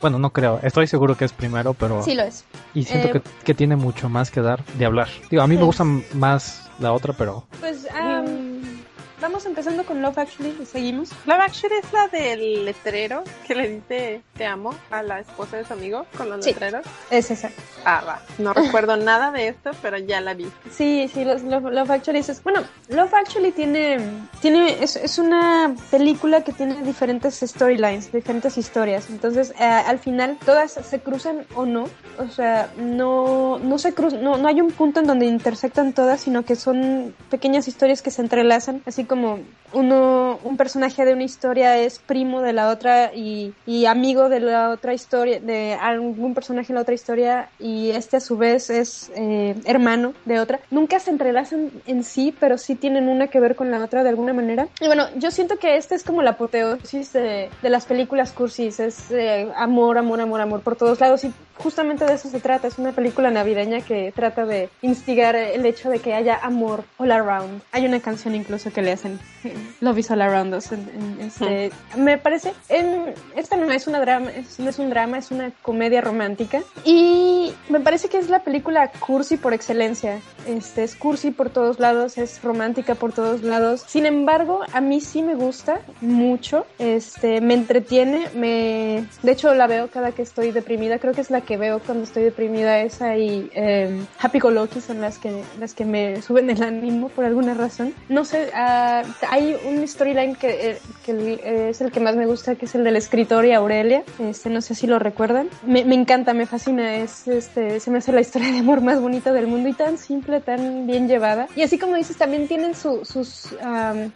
Bueno, no creo. Estoy seguro que es primero, pero... Sí lo es. Y siento eh, que, que, tiene mucho más que dar de hablar. Digo, a mí me gusta más la otra, pero... Pues... Vamos empezando con Love Actually y seguimos. Love Actually es la del letrero que le dice te amo a la esposa de su amigo con los letreros. Es esa. Ah, va. No recuerdo nada de esto, pero ya la vi. Sí, sí, Love, Actually es. Bueno, Love Actually tiene. tiene es, es una película que tiene diferentes storylines, diferentes historias. Entonces, eh, al final, todas se cruzan o no. O sea, no, no se cruzan. No, no hay un punto en donde intersectan todas, sino que son pequeñas historias que se entrelazan. Así como uno, un personaje de una historia es primo de la otra y, y, amigo de la otra historia, de algún personaje en la otra historia y este a su vez es eh, hermano de otra. Nunca se entrelazan en sí, pero sí tienen una que ver con la otra de alguna manera. Y bueno, yo siento que esta es como la apoteosis de, las películas cursis, es eh, amor, amor, amor, amor por todos lados justamente de eso se trata. Es una película navideña que trata de instigar el hecho de que haya amor all around. Hay una canción incluso que le hacen Love is all around us. Este, me parece, en, esta no es una drama, no es un drama, es una comedia romántica y me parece que es la película cursi por excelencia. Este, es cursi por todos lados, es romántica por todos lados. Sin embargo, a mí sí me gusta mucho. Este, me entretiene, me, de hecho la veo cada que estoy deprimida. Creo que es la que veo cuando estoy deprimida esa y eh, Happy Go Lucky son las que las que me suben el ánimo por alguna razón. No sé, uh, hay un storyline que, eh, que, es el que más me gusta, que es el del escritor y Aurelia. Este, no sé si lo recuerdan. Me, me, encanta, me fascina. Es, este, se me hace la historia de amor más bonita del mundo y tan simple, tan bien llevada. Y así como dices, también tienen su, sus, um,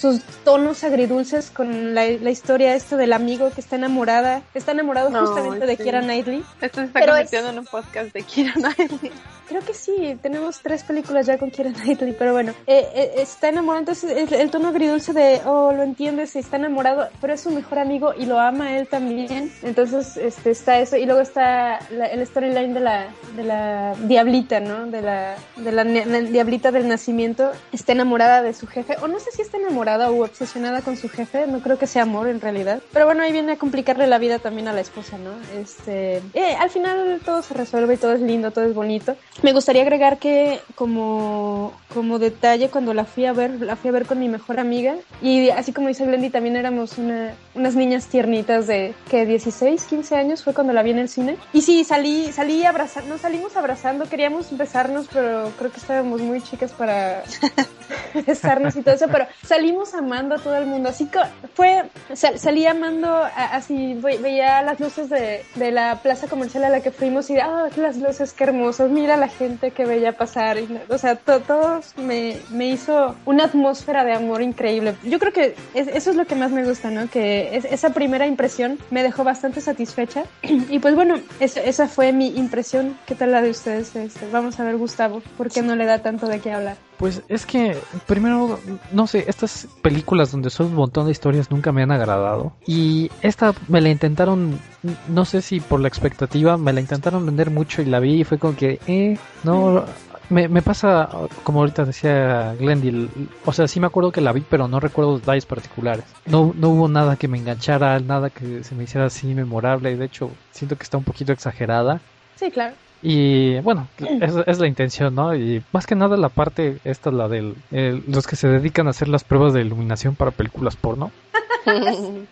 sus tonos agridulces con la, la, historia esto del amigo que está enamorada, está enamorado justamente de Kira Knightley. Esto se está convirtiendo en un podcast de Kira Knightley. Creo que sí, tenemos tres películas ya con Kira Knightley, pero bueno, eh, eh, está enamorado, entonces el, el tono agridulce de, oh, lo entiendes, está enamorado, pero es su mejor amigo y lo ama él también. Entonces, este, está eso. Y luego está el storyline de la, de la diablita, ¿no? De la, de la, diablita del nacimiento. Está enamorada de su jefe, o no sé si está enamorada o obsesionada con su jefe, no creo que sea amor en realidad. Pero bueno, ahí viene a complicarle la vida también a la esposa, ¿no? Este, eh, al final todo se resuelve y todo es lindo, todo es bonito. Me gustaría agregar que como, como detalle, cuando la fui a ver, la fui a ver con mi mejor amiga y así como dice Glendy, también éramos unas niñas tiernitas de que 16, 15 años fue cuando la vi en el cine. Y sí, salí, salí abrazando, salimos abrazando, queríamos besarnos, pero creo que estábamos muy chicas para besarnos y todo eso, pero salimos amando a todo el mundo. Así que fue, salí amando, así veía las luces de, de, la plaza comercial a la que fuimos y, ah, las luces, qué hermosas, mira la gente que veía pasar. o sea, todo me, me hizo una atmósfera de amor increíble. Yo creo que eso es lo que más me gusta, ¿no? Que esa primera impresión me dejó bastante satisfecha. y pues bueno, esa fue mi impresión. ¿Qué tal la de ustedes? Este, vamos a ver, Gustavo, ¿por qué no le da tanto de qué hablar? Pues es que, primero, no sé, estas películas donde son un montón de historias nunca me han agradado. Y esta me la intentaron, no sé si por la expectativa, me la intentaron vender mucho y la vi y fue como que, eh, no, me, pasa, como ahorita decía Glendil, o sea, sí me acuerdo que la vi, pero no recuerdo detalles particulares. No, no hubo nada que me enganchara, nada que se me hiciera así memorable, de hecho siento que está un poquito exagerada. Sí, claro. Y bueno, es, es, la intención, ¿no? Y más que nada la parte, esta, la de los que se dedican a hacer las pruebas de iluminación para películas porno.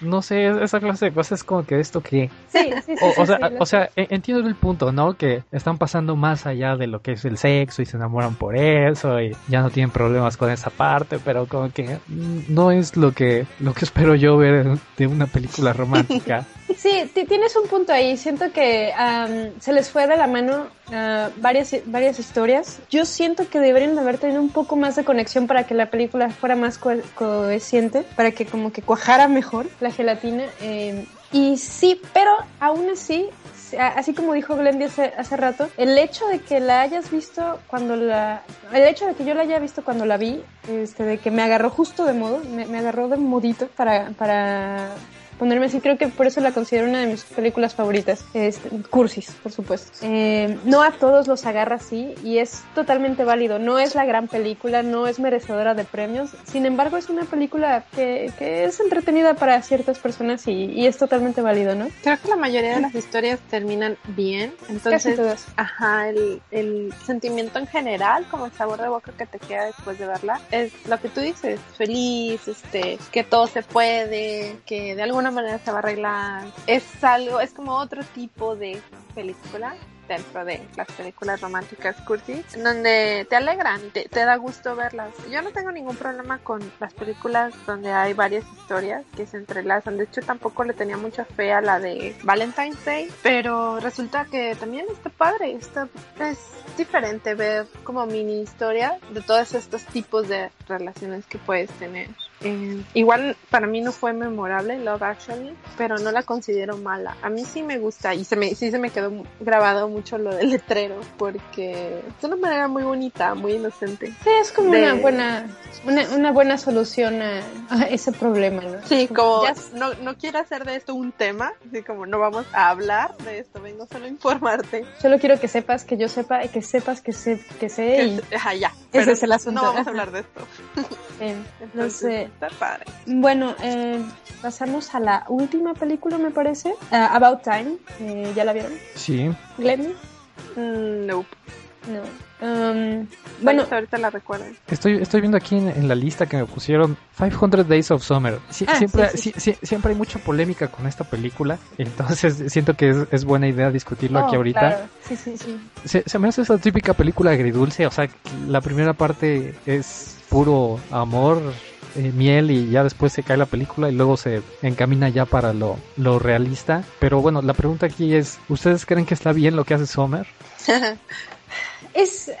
no sé, esa clase de cosas es como que esto que... Sí, sí, sí. O, sea, o sea, e, entiendo el punto, ¿no? Que están pasando más allá de lo que es el sexo y se enamoran por eso y ya no tienen problemas con esa parte, pero como que no es lo que, lo que espero yo ver de una película romántica. Sí, tienes un punto ahí. Siento que se les fue de la mano uh, varias, varias historias. Yo siento que deberían de haber tenido un poco más de conexión para que la película fuera más co para que como que cuajara mejor la gelatina. Eh, y sí, pero aún así así como dijo Glendy hace, hace, rato, el hecho de que la hayas visto cuando la... El hecho de que yo la haya visto cuando la vi, este, de que me agarró justo de modo, me, me agarró de modito para, para ponerme así. Creo que por eso la considero una de mis películas favoritas. Este, cursis, por supuesto. Eh, no a todos los agarra así y es totalmente válido. No es la gran película, no es merecedora de premios. Sin embargo, es una película que, que es entretenida para ciertas personas y, y, es totalmente válido, ¿no? Creo que la mayoría de las historias terminan bien. Entonces, ajá, el, el sentimiento en general, como el sabor de boca que te queda después de verla, es lo que tú dices, feliz, este, que todo se puede, que de alguna manera se va a arreglar. Es algo, es como otro tipo de película dentro de las películas románticas cursi, donde te alegran y te, da gusto verlas. Yo no tengo ningún problema con las películas donde hay varias historias que se entrelazan. De hecho, tampoco le tenía mucha fe a la de Valentine's Day, pero resulta que también está padre. Está, es diferente ver como mini historia de todos estos tipos de relaciones que puedes tener. Eh, igual para mí no fue memorable Love Actually, pero no la considero mala. A mí sí me gusta y se me, sí se me quedó grabado mucho lo del letrero porque es una manera muy bonita, muy inocente. Sí, es como una buena una, una, buena solución a, ese problema, ¿no? Sí, como no, no quiero hacer de esto un tema, así como no vamos a hablar de esto, vengo solo a informarte. Solo quiero que sepas que yo sepa y que sepas que sé que sé y ya. Ese es el asunto. No vamos a hablar de esto. Entonces, padre. Bueno, eh, pasamos a la última película, me parece. Uh, About Time. Eh, ¿Ya la vieron? Sí. ¿Glenn? Mm, nope. No. Um, bueno, ahorita la recuerdo. Estoy, estoy viendo aquí en, la lista que me pusieron 500 Days of Summer. Ah, siempre, siempre hay mucha polémica con esta película, entonces siento que es, buena idea discutirlo aquí oh, ahorita. Sí, sí, sí. Se, me hace esa típica película agridulce, o sea, la primera parte es puro amor, eh, miel y ya después se cae la película y luego se encamina ya para lo, lo realista. Pero bueno, la pregunta aquí es, ¿ustedes creen que está bien lo que hace Summer? es,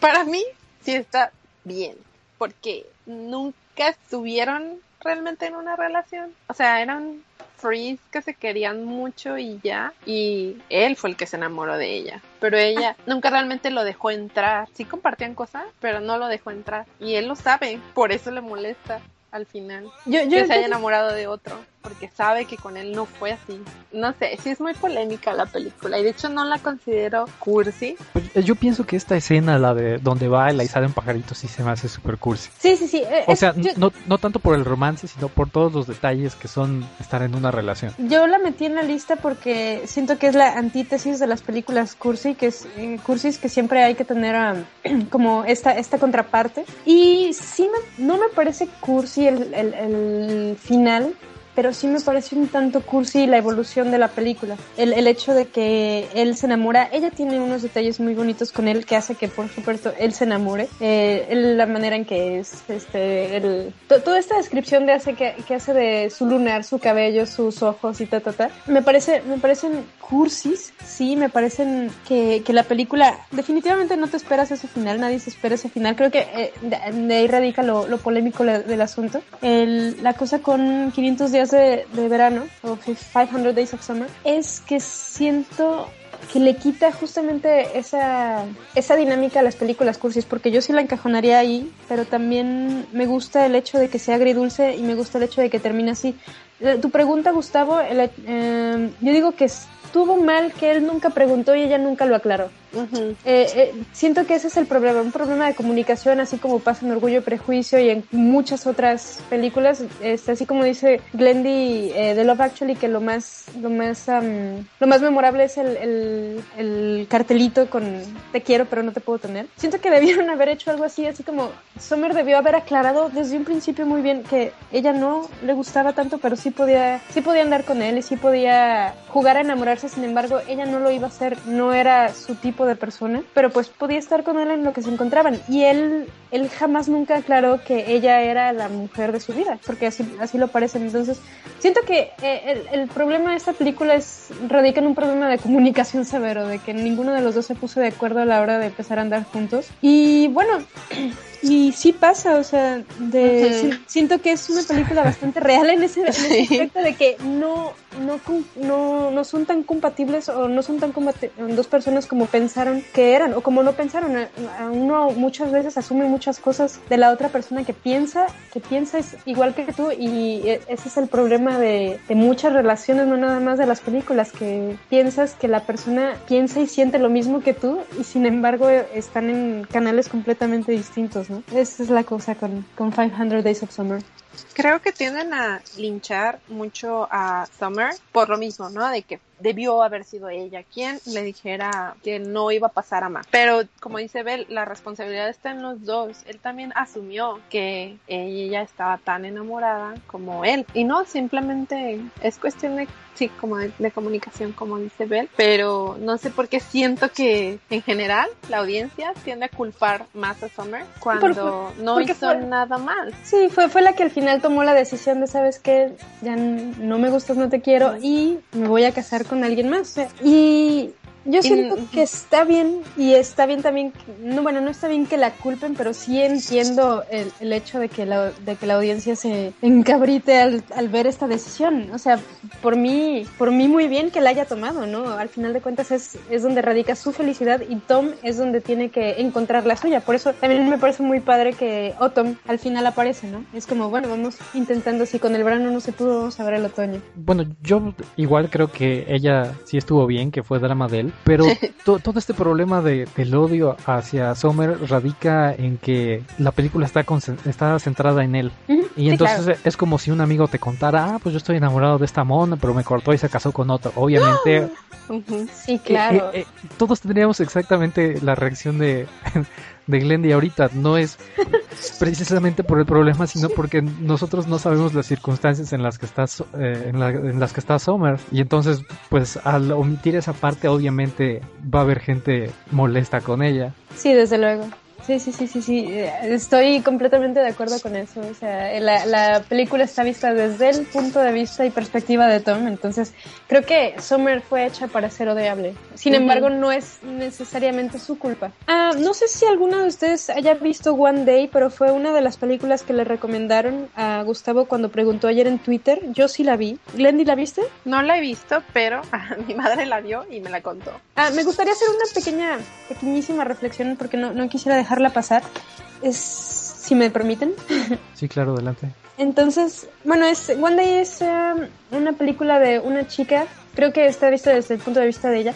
para mí, sí está bien, porque nunca estuvieron realmente en una relación. O sea, eran Freeze que se querían mucho y ya, y él fue el que se enamoró de ella, pero ella nunca realmente lo dejó entrar. Sí compartían cosas, pero no lo dejó entrar. Y él lo sabe, por eso le molesta al final que se haya enamorado de otro porque sabe que con él no fue así. No sé, sí es muy polémica la película y de hecho no la considero cursi. Pues, yo pienso que esta escena, la de donde va y sale un pajarito, sí se me hace súper cursi. Sí, sí, sí. Eh, o sea, no, no tanto por el romance, sino por todos los detalles que son estar en una relación. Yo la metí en la lista porque siento que es la antítesis de las películas cursi, que es eh, cursis que siempre hay que tener como esta, esta contraparte. Y sí no me parece cursi el, el, el final, pero sí me parece un tanto cursi la evolución de la película. El, el, hecho de que él se enamora, ella tiene unos detalles muy bonitos con él que hace que, por supuesto, él se enamore. Eh, la manera en que es, este, el, toda esta descripción de hace que, que, hace de su lunar, su cabello, sus ojos y ta, ta, ta, me parece, me parecen cursis, sí, me parecen que, que la película definitivamente no te esperas ese final, nadie se espera ese final. Creo que eh, de, ahí radica lo, lo polémico del asunto. El, la cosa con 500 días de, verano, o 500 Days of Summer, es que siento que le quita justamente esa, esa dinámica a las películas cursis, porque yo sí la encajonaría ahí, pero también me gusta el hecho de que sea agridulce y me gusta el hecho de que termine así. Eh, tu pregunta, Gustavo, eh, yo digo que estuvo mal que él nunca preguntó y ella nunca lo aclaró. Eh, eh, siento que ese es el problema, un problema de comunicación, así como pasa en Orgullo y Prejuicio y en muchas otras películas, es así como dice Glendy eh, de Love Actually, que lo más, lo más, um, lo más memorable es el, el, el, cartelito con te quiero pero no te puedo tener. Siento que debieron haber hecho algo así, así como Summer debió haber aclarado desde un principio muy bien que ella no le gustaba tanto, pero sí podía, sí podía andar con él y sí podía jugar a enamorarse, sin embargo ella no lo iba a hacer, no era su tipo de persona, pero pues podía estar con él en lo que se encontraban. Y él, él jamás nunca aclaró que ella era la mujer de su vida, porque así, así lo parece. Entonces, siento que eh, el, el, problema de esta película es, radica en un problema de comunicación severo, de que ninguno de los dos se puso de acuerdo a la hora de empezar a andar juntos. Y bueno, y sí pasa, o sea, de, uh -huh. siento que es una película bastante real en ese, en ese aspecto de que no, no, no, no son tan compatibles o no son tan dos personas como pensaron que eran o como no pensaron. Uno muchas veces asume muchas cosas de la otra persona que piensa, que piensa es igual que tú y ese es el problema de, de muchas relaciones, no nada más de las películas, que piensas que la persona piensa y siente lo mismo que tú y sin embargo están en canales completamente distintos. ¿No? Esa es la cosa con, con 500 Days of Summer. Creo que tienden a linchar mucho a Summer por lo mismo, ¿no? De que debió haber sido ella quien le dijera que no iba a pasar a más. Pero como dice Bell, la responsabilidad está en los dos. Él también asumió que ella estaba tan enamorada como él. Y no, simplemente es cuestión de, sí, como de, de comunicación, como dice Bell. Pero no sé por qué siento que en general la audiencia tiende a culpar más a Summer cuando por, no hizo fue, nada mal. Sí, fue, fue la que al final tomó la decisión de, ¿sabes qué? Ya no me gustas, no te quiero y me voy a casar con alguien más. Y yo siento y, que está bien y está bien también, no bueno, no está bien que la culpen, pero sí entiendo el, el hecho de que, la, de que la audiencia se encabrite al, al, ver esta decisión. O sea, por mí, por mí muy bien que la haya tomado, ¿no? Al final de cuentas es, es donde radica su felicidad y Tom es donde tiene que encontrar la suya. Por eso también me parece muy padre que Autumn al final aparece, ¿no? Es como, bueno, vamos intentando, si con el verano no se pudo, vamos a ver el otoño. Bueno, yo igual creo que ella sí estuvo bien, que fue drama de él, pero to, todo este problema de, del odio hacia Summer radica en que la película está, con, está centrada en él. Uh -huh. Y sí, entonces claro. es como si un amigo te contara, ah, pues yo estoy enamorado de esta mona, pero me cortó y se casó con otro. Obviamente. Uh -huh. Sí, claro. Eh, eh, eh, todos tendríamos exactamente la reacción de, de Glendy ahorita. No es precisamente por el problema, sino porque nosotros no sabemos las circunstancias en las que está, eh, en, la, en, las que está Summer. Y entonces, pues al omitir esa parte, obviamente va a haber gente molesta con ella. Sí, desde luego. Sí, sí, sí, sí, sí. Eh, estoy completamente de acuerdo con eso. O sea, la, la, película está vista desde el punto de vista y perspectiva de Tom. Entonces, creo que Summer fue hecha para ser odiable. Sin embargo, no es necesariamente su culpa. Ah, no sé si alguno de ustedes haya visto One Day, pero fue una de las películas que le recomendaron a Gustavo cuando preguntó ayer en Twitter. Yo sí la vi. Glendy, ¿la viste? No la he visto, pero mi madre la vio y me la contó. Ah, me gustaría hacer una pequeña, pequeñísima reflexión porque no, no quisiera dejar pasar. Es, si me permiten. Sí, claro, adelante. Entonces, bueno, es, One Day es um, una película de una chica, creo que está vista desde el punto de vista de ella,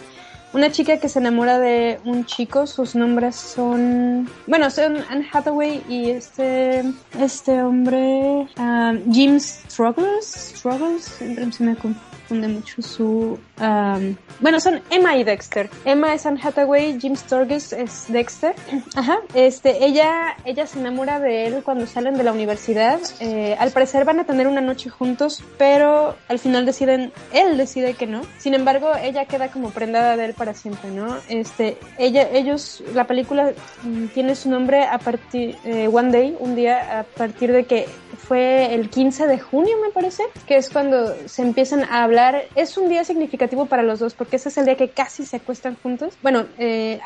una chica que se enamora de un chico, sus nombres son, bueno, son Anne Hathaway y este, este hombre, um, Jim Struggles, Struggles, se me confunde mucho su, um, bueno, son Emma y Dexter. Emma es Anne Hathaway, Jim Sturgis es Dexter. Ajá. Este, ella, ella se enamora de él cuando salen de la universidad. Eh, al parecer van a tener una noche juntos, pero al final deciden, él decide que no. Sin embargo, ella queda como prendada de él para siempre, ¿no? Este, ella, ellos, la película mm, tiene su nombre a partir, eh, One Day, un día a partir de que fue el 15 de junio, me parece, que es cuando se empiezan a hablar. Es un día significativo para los dos porque ese es el día que casi se acuestan juntos. Bueno, eh,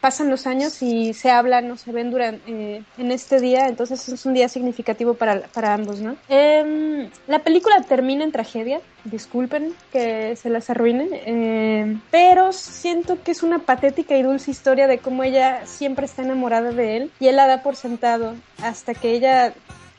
pasan los años y se hablan o se ven durante, eh, en este día, entonces es un día significativo para, para ambos, ¿no? Em, la película termina en tragedia, disculpen que se las arruine, em, pero siento que es una patética y dulce historia de cómo ella siempre está enamorada de él y él la da por sentado hasta que ella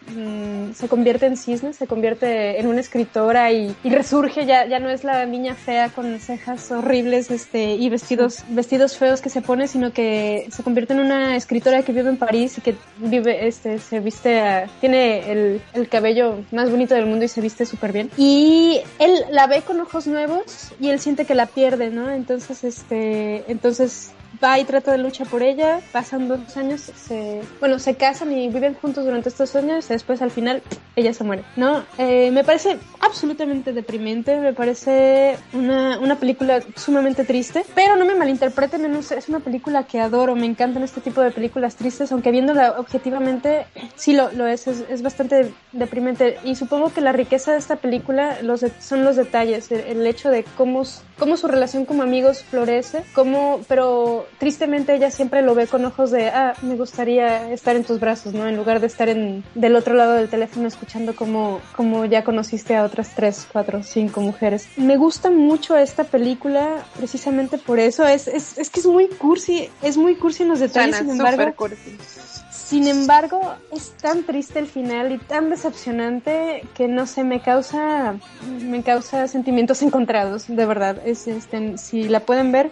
Mm, se convierte en cisne, se convierte en una escritora y, resurge, ya, ya no es la niña fea con cejas horribles este, y vestidos, vestidos feos que se pone, sino que se convierte en una escritora que vive en París y que vive, este, se viste, tiene el, el cabello más bonito del mundo y se viste súper bien. Y él la ve con ojos nuevos y él siente que la pierde, ¿no? Entonces, este, entonces va y trata de lucha por ella, pasan dos años, se, bueno, se casan y viven juntos durante estos años, y después al final ella se muere, ¿no? Eh, me parece absolutamente deprimente, me parece una, una película sumamente triste, pero no me malinterpreten, es una película que adoro, me encantan este tipo de películas tristes, aunque viéndola objetivamente, sí lo, lo es, es, bastante deprimente, y supongo que la riqueza de esta película los son los detalles, el, el hecho de cómo, cómo su relación como amigos florece, cómo, pero tristemente ella siempre lo ve con ojos de, ah, me gustaría estar en tus brazos, ¿no? En lugar de estar en, del otro lado del teléfono escuchando como, como ya conociste a otras tres, cuatro, cinco mujeres. Me gusta mucho esta película precisamente por eso. Es, es, es que es muy cursi, es muy cursi en los detalles, sin embargo. Sin embargo, es tan triste el final y tan decepcionante que no sé, me causa, me causa sentimientos encontrados, de verdad. Es, este, si la pueden ver,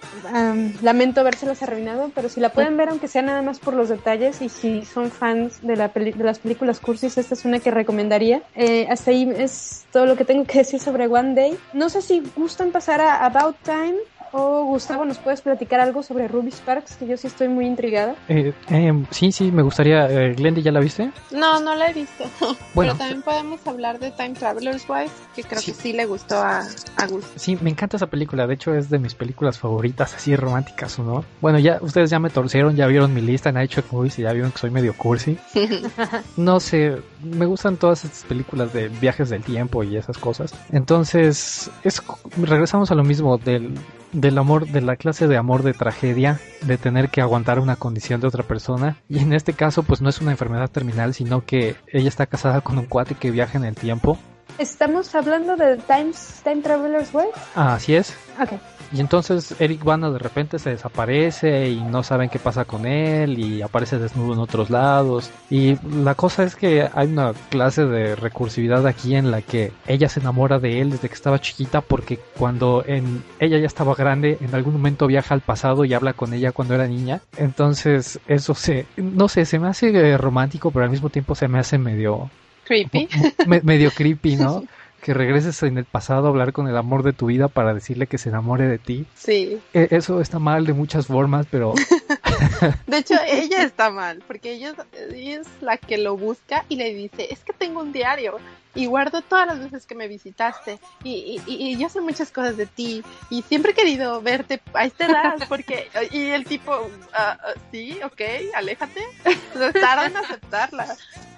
lamento habérselas arruinado, pero si la pueden ver, aunque sea nada más por los detalles y si son fans de, la de las películas cursis, esta es una que recomendaría. Eh, hasta ahí es todo lo que tengo que decir sobre One Day. No sé si gustan pasar a About Time Oh, Gustavo, ¿nos puedes platicar algo sobre Ruby Sparks? Que yo sí estoy muy intrigada. Eh, eh, sí, sí, me gustaría. Eh, Glendy, ¿ya la viste? No, no la he visto. Bueno, Pero también podemos hablar de Time Traveler's Wife, que creo que sí le gustó a, a Sí, me encanta esa película. De hecho, es de mis películas favoritas, así románticas, ¿no? Bueno, ya ustedes ya me torcieron, ya vieron mi lista en Night Movies y ya vieron que soy medio cursi. no sé, me gustan todas estas películas de viajes del tiempo y esas cosas. Entonces, es regresamos a lo mismo del del amor, de la clase de amor de tragedia, de tener que aguantar una condición de otra persona. Y en este caso, pues no es una enfermedad terminal, sino que ella está casada con un cuate que viaja en el tiempo. ¿Estamos hablando de Times, Time Traveler's Way? Ah, así es. Ok. Y entonces Eric Bana de repente se desaparece y no saben qué pasa con él y aparece desnudo en otros lados. Y la cosa es que hay una clase de recursividad aquí en la que ella se enamora de él desde que estaba chiquita porque cuando en, ella ya estaba grande, en algún momento viaja al pasado y habla con ella cuando era niña. Entonces eso se, no sé, se me hace romántico, pero al mismo tiempo se me hace medio... Creepy. medio creepy, ¿no? que regreses en el pasado a hablar con el amor de tu vida para decirle que se enamore de ti. Sí. E, eso está mal de muchas formas, pero De hecho, ella está mal, porque ella, es la que lo busca y le dice, es que tengo un diario y guardo todas las veces que me visitaste y, y, yo sé muchas cosas de ti y siempre he querido verte a esta edad porque y el tipo ah, ah, sí ok aléjate tarda en aceptarla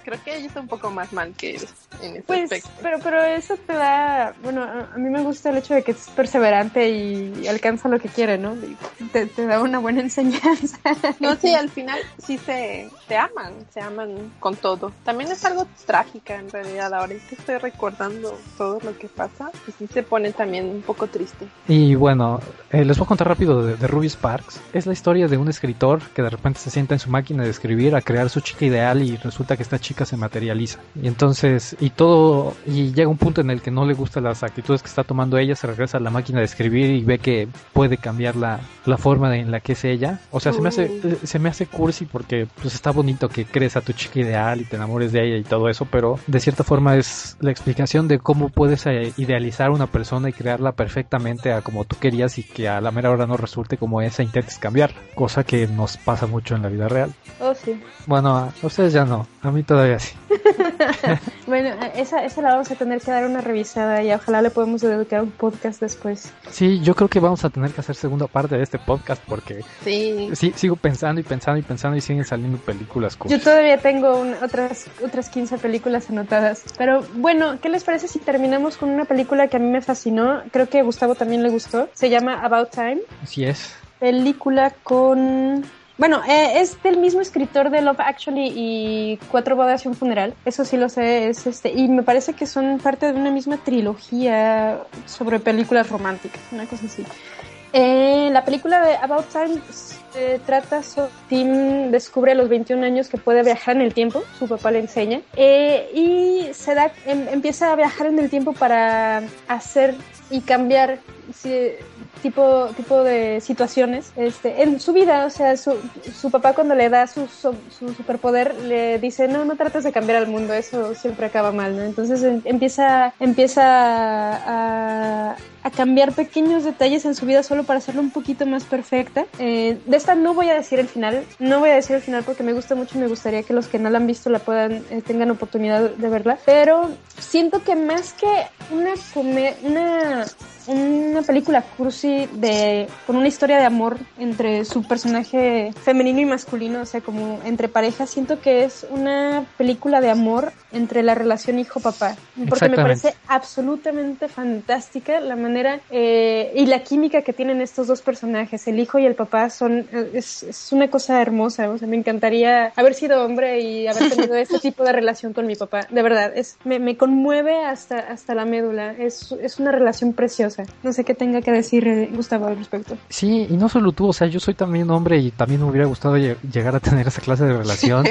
creo que ella está un poco más mal que él en ese pues, aspecto. Pero, pero eso te da, bueno, a mí me gusta el hecho de que es perseverante y alcanza lo que quiere, ¿no? Te, te da una buena enseñanza. No, sí, al final sí se, se aman, se aman con todo. También es algo trágica en realidad, ahorita estoy recordando todo lo que pasa y sí se pone también un poco triste. Y bueno, eh, les voy a contar rápido de, de Ruby Sparks. Es la historia de un escritor que de repente se sienta en su máquina de escribir a crear su chica ideal y resulta que esta chica se materializa. Y entonces, y todo, y llega un punto en el que no le gustan las actitudes que está tomando ella, se regresa a la máquina de escribir y ve que puede cambiar la, la forma en la que es ella. O sea, se me hace, oh. se me hace cursi porque pues está bonito que crees a tu chica ideal y te enamores de ella y todo eso, pero de cierta forma es la explicación de cómo puedes eh, idealizar una persona y crearla perfectamente a como tú querías y que a la mera hora no resulte como esa intentes cambiarla, cosa que nos pasa mucho en la vida real. Oh, sí. Bueno, a ustedes ya no, a mí todavía bueno, esa, esa la vamos a tener que dar una revisada y ojalá le podemos dedicar un podcast después. Sí, yo creo que vamos a tener que hacer segunda parte de este podcast porque sí. sí sigo pensando y pensando y pensando y siguen saliendo películas. Yo todavía tengo otras, otras 15 películas anotadas. Pero bueno, ¿qué les parece si terminamos con una película que a mí me fascinó? Creo que a Gustavo también le gustó. Se llama About Time. Así es. Película con bueno, eh, es del mismo escritor de Love Actually y Cuatro bodas y un funeral. Eso sí lo sé, es este y me parece que son parte de una misma trilogía sobre películas románticas, una cosa así. Eh, la película de About Time trata sobre Tim descubre a los 21 años que puede viajar en el tiempo, su papá le enseña, eh, y se da, em, empieza a viajar en el tiempo para hacer y cambiar tipo, tipo de situaciones este, en su vida. O sea, su, su papá cuando le da su, su, superpoder le dice, no, no trates de cambiar al mundo, eso siempre acaba mal, ¿no? Entonces em, empieza, empieza a, cambiar pequeños detalles en su vida solo para hacerlo un poquito más perfecta. Eh, de esta no voy a decir el final, no voy a decir el final porque me gusta mucho y me gustaría que los que no la han visto la puedan, eh, tengan oportunidad de verla, pero siento que más que una, una una película cursi de con una historia de amor entre su personaje femenino y masculino, o sea, como entre parejas, siento que es una película de amor entre la relación hijo-papá, porque me parece absolutamente fantástica la manera eh, y la química que tienen estos dos personajes, el hijo y el papá, son es, es una cosa hermosa, o sea, me encantaría haber sido hombre y haber tenido este tipo de relación con mi papá, de verdad, es me, me conmueve hasta hasta la médula, es, es una relación preciosa. No sé qué tenga que decir eh, Gustavo al respecto. Sí, y no solo tú, o sea, yo soy también hombre y también me hubiera gustado llegar a tener esa clase de relación.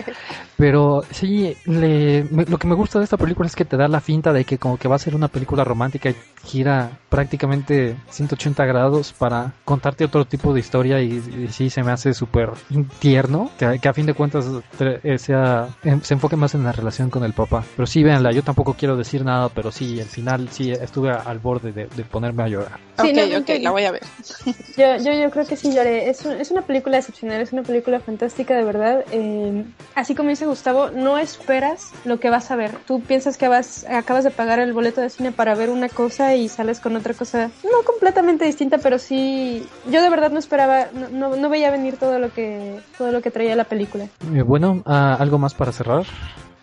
pero sí, lo que me gusta de esta película es que te da la finta de que como que va a ser una película romántica y gira prácticamente 180 grados para contarte otro tipo de historia y, sí se me hace súper tierno que, a fin de cuentas eh, sea, em, se enfoque más en la relación con el papá. Pero sí, véanla, yo tampoco quiero decir nada, pero sí, al final sí estuve al borde de poner a llorar. Sí, ok, ok, la voy a ver. Yo, yo, yo creo que sí lloré. Es, es una película excepcional, es una película fantástica, de verdad. Eh, así como dice Gustavo, no esperas lo que vas a ver. Tú piensas que vas, acabas de pagar el boleto de cine para ver una cosa y sales con otra cosa, no completamente distinta, pero sí. Yo de verdad no esperaba, no, no, veía venir todo lo que, todo lo que traía la película. Eh, bueno, ah, ¿algo más para cerrar?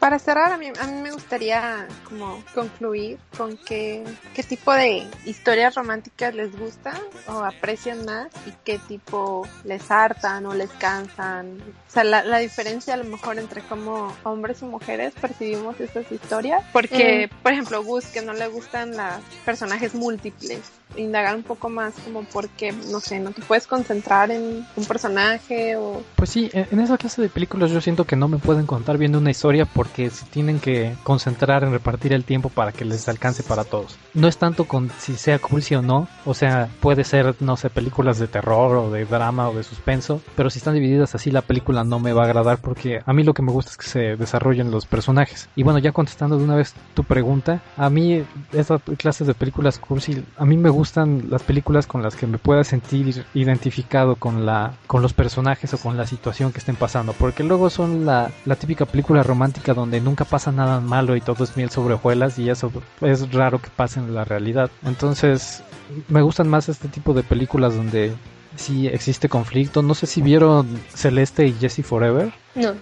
Para cerrar, a mí, a mí me gustaría como concluir con qué, qué tipo de historias románticas les gustan o aprecian más y qué tipo les hartan o les cansan. O sea, la, la diferencia a lo mejor entre cómo hombres y mujeres percibimos estas historias. Porque, mm. por ejemplo, Gus, que no le gustan los personajes múltiples indagar un poco más como porque, no sé, no te puedes concentrar en un personaje o... Pues sí, en esa clase de películas yo siento que no me pueden contar viendo una historia porque se tienen que concentrar en repartir el tiempo para que les alcance para todos. No es tanto con si sea cursi o no, o sea, puede ser, no sé, películas de terror o de drama o de suspenso, pero si están divididas así la película no me va a agradar porque a mí lo que me gusta es que se desarrollen los personajes. Y bueno, ya contestando de una vez tu pregunta, a mí esas clases de películas cursi, a mí me gusta gustan las películas con las que me pueda sentir identificado con la con los personajes o con la situación que estén pasando, porque luego son la, la típica película romántica donde nunca pasa nada malo y todo es miel sobre hojuelas y eso es raro que pase en la realidad. Entonces, me gustan más este tipo de películas donde sí existe conflicto. No sé si vieron Celeste y Jesse Forever. No,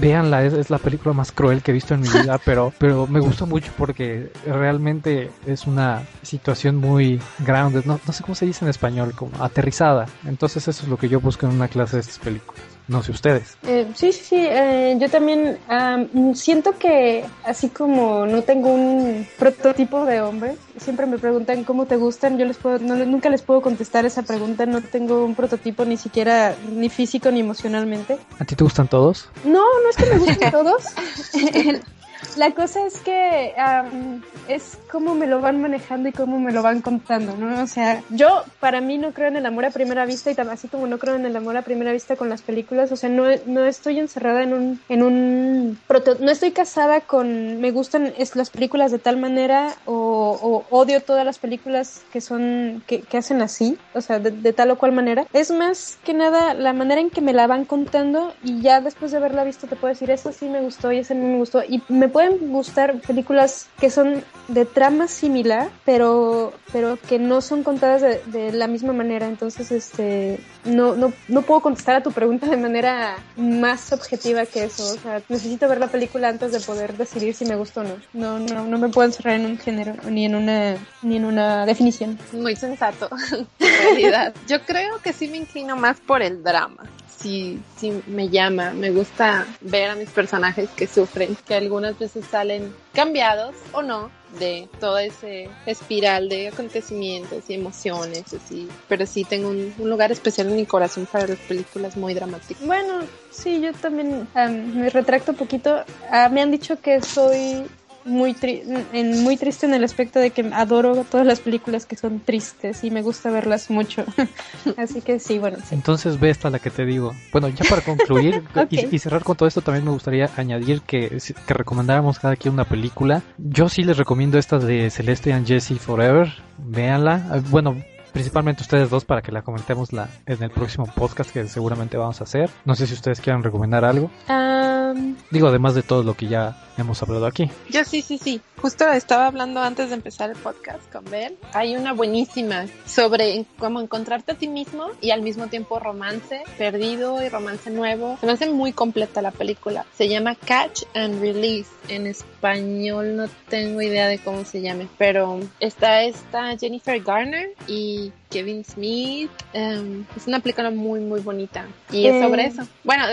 Véanla, es, la película más cruel que he visto en mi vida, pero, pero me gustó mucho porque realmente es una situación muy grounded, no, no sé cómo se dice en español, como aterrizada. Entonces eso es lo que yo busco en una clase de estas películas. No sé ustedes. Eh, sí, sí, sí. Eh, yo también siento que así como no tengo un prototipo de hombre, siempre me preguntan cómo te gustan. Yo les puedo, nunca les puedo contestar esa pregunta. No tengo un prototipo ni siquiera ni físico ni emocionalmente. ¿A ti te gustan todos? No, no es que me gusten todos. La cosa es que es como me lo van manejando y cómo me lo van contando, ¿no? O sea, yo para mí no creo en el amor a primera vista y así como no creo en el amor a primera vista con las películas, o sea, no, no estoy encerrada en un, en un, no estoy casada con, me gustan las películas de tal manera o, odio todas las películas que son, que, hacen así, o sea, de, tal o cual manera. Es más que nada la manera en que me la van contando y ya después de haberla visto te puedo decir, eso sí me gustó y ese no me gustó y pueden gustar películas que son de trama similar, pero, pero que no son contadas de, la misma manera. Entonces, este, no, no, no puedo contestar a tu pregunta de manera más objetiva que eso. O sea, necesito ver la película antes de poder decidir si me gusta o no. No, no, no me puedo encerrar en un género ni en una, ni en una definición. Muy sensato, en realidad. Yo creo que sí me inclino más por el drama sí, me llama. Me gusta ver a mis personajes que sufren, que algunas veces salen cambiados o no de toda ese espiral de acontecimientos y emociones, así. Pero sí tengo un, lugar especial en mi corazón para las películas muy dramáticas. Bueno, sí, yo también me retracto un poquito. Ah, me han dicho que soy muy, en, muy triste en el aspecto de que adoro todas las películas que son tristes y me gusta verlas mucho. Así que sí, bueno. Entonces ve esta la que te digo. Bueno, ya para concluir y, cerrar con todo esto, también me gustaría añadir que, que recomendáramos cada quien una película. Yo sí les recomiendo esta de Celeste and Jesse Forever. Véanla. Ah, bueno, principalmente ustedes dos para que la comentemos la, en el próximo podcast que seguramente vamos a hacer. No sé si ustedes quieran recomendar algo. Digo, además de todo lo que ya hemos hablado aquí. Yo sí, sí, sí. Justo estaba hablando antes de empezar el podcast con Bel. Hay una buenísima sobre cómo encontrarte a ti mismo y al mismo tiempo romance perdido y romance nuevo. Se me hace muy completa la película. Se llama Catch and Release. En español no tengo idea de cómo se llame, pero está esta Jennifer Garner y Kevin Smith. Em, es una película muy, muy bonita. Y es sobre eh. eso. Bueno,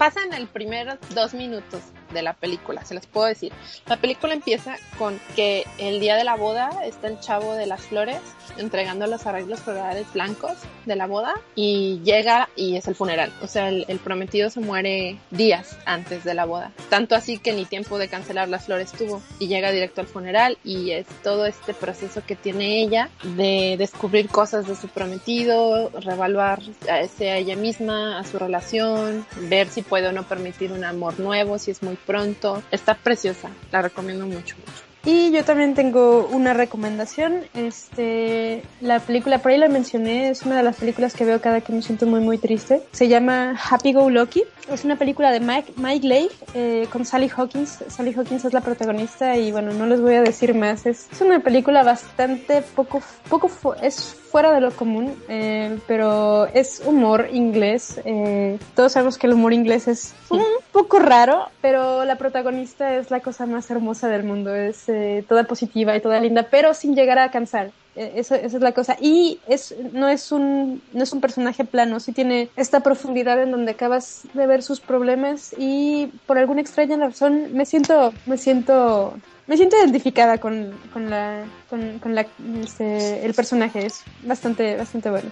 pasa en el primer dos minutos de la película, se les puedo decir. La película empieza con que el día de la boda está el chavo de las flores entregando los arreglos florales blancos de la boda y llega y es el funeral. O sea, el, prometido se muere días antes de la boda. Tanto así que ni tiempo de cancelar las flores tuvo y llega directo al funeral y es todo este proceso que tiene ella de descubrir cosas de su prometido, revaluar a ella misma, a su relación, ver si puede o no permitir un amor nuevo, si es muy pronto. Está preciosa, la recomiendo mucho. Y yo también tengo una recomendación. Este, la película, por ahí la mencioné, es una de las películas que veo cada que me siento muy, muy triste. Se llama Happy Go Lucky. Es una película de Mike, Mike Leigh eh, con Sally Hawkins. Sally Hawkins es la protagonista y bueno, no les voy a decir más. Es, es una película bastante poco, poco, es fuera de lo común, eh, pero es humor inglés. Eh, todos sabemos que el humor inglés es un poco raro, pero la protagonista es la cosa más hermosa del mundo. Es eh, toda positiva y toda linda, pero sin llegar a cansar. Eso, esa es la cosa. Y es, no, es un, no es un personaje plano, sí tiene esta profundidad en donde acabas de ver sus problemas y por alguna extraña razón me siento, me siento me siento identificada con, con la, con, con la este, el personaje, es bastante, bastante bueno.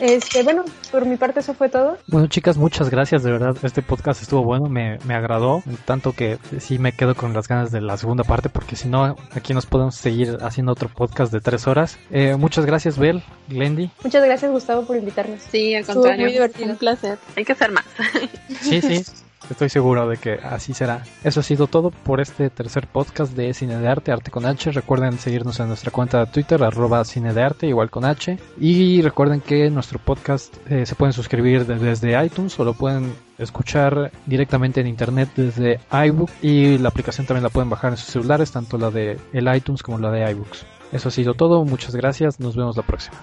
Este, bueno, por mi parte eso fue todo. Bueno, chicas, muchas gracias, de verdad. Este podcast estuvo bueno, me, me agradó, tanto que sí me quedo con las ganas de la segunda parte, porque si no, aquí nos podemos seguir haciendo otro podcast de tres horas. Eh, muchas gracias, Bel, Glendy. Muchas gracias, Gustavo, por invitarnos. Sí, al contrario. Muy divertido. Un placer. Hay que hacer más. Sí, sí. Estoy seguro de que así será. Eso ha sido todo por este tercer podcast de Cine de Arte, Arte con H. Recuerden seguirnos en nuestra cuenta de Twitter, arroba Cine de Arte, igual con H. Y recuerden que nuestro podcast eh, se pueden suscribir desde iTunes o lo pueden escuchar directamente en internet desde iBook y la aplicación también la pueden bajar en sus celulares, tanto la de el iTunes como la de iBooks. Eso ha sido todo, muchas gracias, nos vemos la próxima.